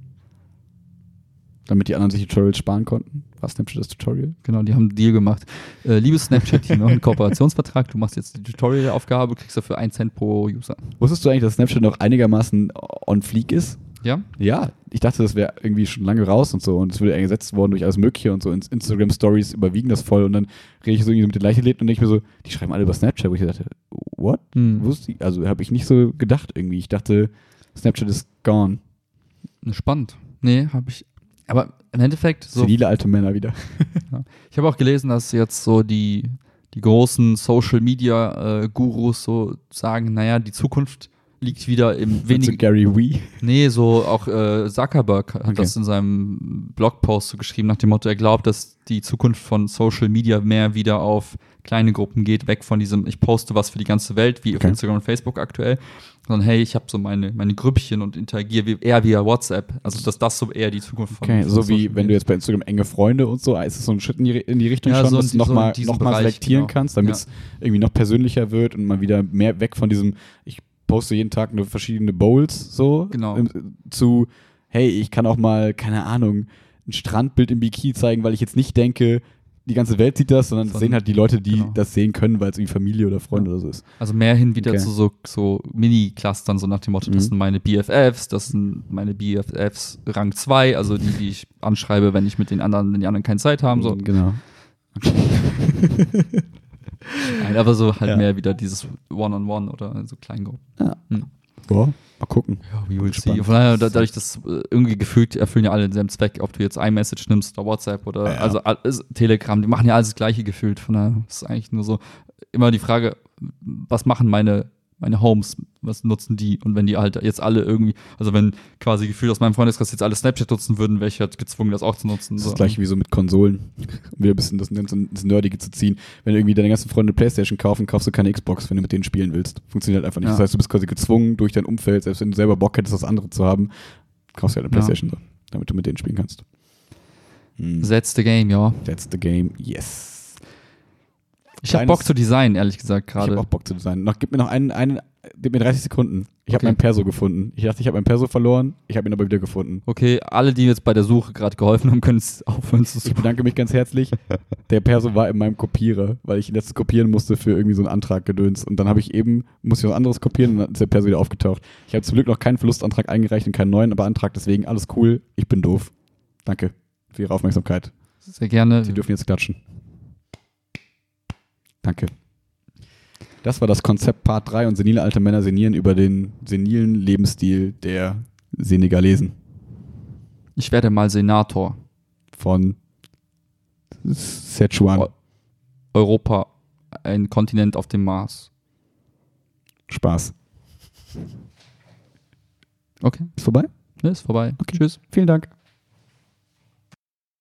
S2: Damit die anderen sich Tutorials sparen konnten? War Snapchat das Tutorial?
S1: Genau, die haben einen Deal gemacht. Äh, liebes Snapchat-Team, wir haben einen Kooperationsvertrag, du machst jetzt die Tutorial-Aufgabe, kriegst dafür 1 Cent pro User.
S2: Wusstest du eigentlich, dass Snapchat noch einigermaßen on fleek ist?
S1: Ja?
S2: Ja, ich dachte, das wäre irgendwie schon lange raus und so und es würde ersetzt worden durch alles Mögliche und so. Ins- Instagram-Stories überwiegen das voll und dann rede ich so irgendwie mit den Leichtathleten und denke ich mir so, die schreiben alle über Snapchat, wo ich dachte, what?
S1: Hm.
S2: Wusste ich, also habe ich nicht so gedacht irgendwie. Ich dachte, Snapchat ist gone.
S1: Spannend. Nee, habe ich. Aber im Endeffekt, so,
S2: Senile alte Männer wieder.
S1: ich habe auch gelesen, dass jetzt so die, die großen Social Media äh, Gurus so sagen, naja, die Zukunft liegt wieder im wenigen.
S2: Gary Wee.
S1: Nee, so auch äh, Zuckerberg hat
S2: Okay.
S1: das in seinem Blogpost so geschrieben, nach dem Motto, er glaubt, dass die Zukunft von Social Media mehr wieder auf kleine Gruppen geht, weg von diesem, ich poste was für die ganze Welt, wie auf
S2: Okay.
S1: Instagram und Facebook aktuell, sondern hey, ich habe so meine, meine Grüppchen und interagiere wie, eher via WhatsApp. Also, dass das so eher die Zukunft von
S2: Okay, so wie wenn du jetzt bei Instagram enge Freunde und so, ist es so ein Schritt in die, in die Richtung
S1: Ja,
S2: schon,
S1: so
S2: dass du
S1: so
S2: nochmal
S1: diesem
S2: noch mal selektieren
S1: genau.
S2: kannst, damit
S1: Ja.
S2: es irgendwie noch persönlicher wird und mal wieder mehr weg von diesem, ich poste jeden Tag nur verschiedene Bowls so
S1: Genau.
S2: im- zu, hey, ich kann auch mal, keine Ahnung, ein Strandbild im Bikini zeigen, weil ich jetzt nicht denke, die ganze Welt sieht das, sondern das sehen halt die Leute, die
S1: genau.
S2: das sehen können, weil es irgendwie Familie oder Freunde
S1: Ja.
S2: oder so ist.
S1: Also mehr hin wieder
S2: Okay.
S1: zu so, so Mini-Clustern, so nach dem Motto, das
S2: Mhm.
S1: sind meine BFFs, das sind meine BFFs Rang 2, also die, die ich anschreibe, wenn ich mit den anderen, wenn die anderen keine Zeit haben. So.
S2: Genau.
S1: Nein, aber so halt
S2: Ja.
S1: mehr wieder dieses One-on-One oder so Kleingruppen.
S2: Boah, mal gucken.
S1: Ja, we will see. Von daher, da- dadurch, dass äh, irgendwie gefühlt erfüllen ja alle denselben Zweck, ob du jetzt iMessage nimmst oder WhatsApp oder
S2: Ja, ja.
S1: also Telegram, die machen ja alles das gleiche gefühlt. Von daher ist eigentlich nur so immer die Frage, was machen meine, meine Homes, was nutzen die? Und wenn die halt jetzt alle irgendwie, also wenn quasi gefühlt aus meinem Freundeskreis jetzt alle Snapchat nutzen würden, wäre ich halt gezwungen, das auch zu nutzen.
S2: Das ist
S1: so.
S2: das gleiche wie so mit Konsolen. Um wieder ein bisschen das ins Nerdige zu ziehen. Wenn irgendwie deine ganzen Freunde Playstation kaufen, kaufst du keine Xbox, wenn du mit denen spielen willst. Funktioniert halt einfach nicht.
S1: Ja.
S2: Das heißt, du bist quasi gezwungen durch dein Umfeld, selbst wenn du selber Bock hättest, das andere zu haben, kaufst du halt eine
S1: Ja.
S2: Playstation so, damit du mit denen spielen kannst. Hm.
S1: That's the game, ja.
S2: That's the game. Yes.
S1: Ich habe Bock zu designen, ehrlich gesagt,
S2: Ich habe
S1: gerade.
S2: auch Bock zu sein. Noch, gib mir noch einen, einen gib mir 30 Sekunden. Ich habe
S1: Okay.
S2: meinen Perso gefunden. Ich dachte, ich habe meinen Perso verloren. Ich habe ihn aber wieder gefunden.
S1: Okay, alle, die jetzt bei der Suche gerade geholfen haben, können es aufhören zu
S2: Ich
S1: suchen.
S2: bedanke mich ganz herzlich. Der Perso war in meinem Kopierer, weil ich ihn letztens kopieren musste für irgendwie so einen Antrag gedöns. Und dann habe ich eben, musste ich was anderes kopieren und dann ist der Perso wieder aufgetaucht. Ich habe zum Glück noch keinen Verlustantrag eingereicht und keinen neuen beantragt, deswegen alles cool. Ich bin doof. Danke für Ihre Aufmerksamkeit.
S1: Sehr gerne.
S2: Sie dürfen jetzt klatschen. Danke. Das war das Konzept Part 3 und senile alte Männer senieren über den senilen Lebensstil der Senegalesen
S1: Ich werde mal Senator.
S2: von Szechuan.
S1: Eu- Europa, ein Kontinent auf dem Mars.
S2: Spaß.
S1: Okay,
S2: Ist vorbei?
S1: ne, ist vorbei.
S2: Okay.
S1: Tschüss.
S2: Vielen Dank.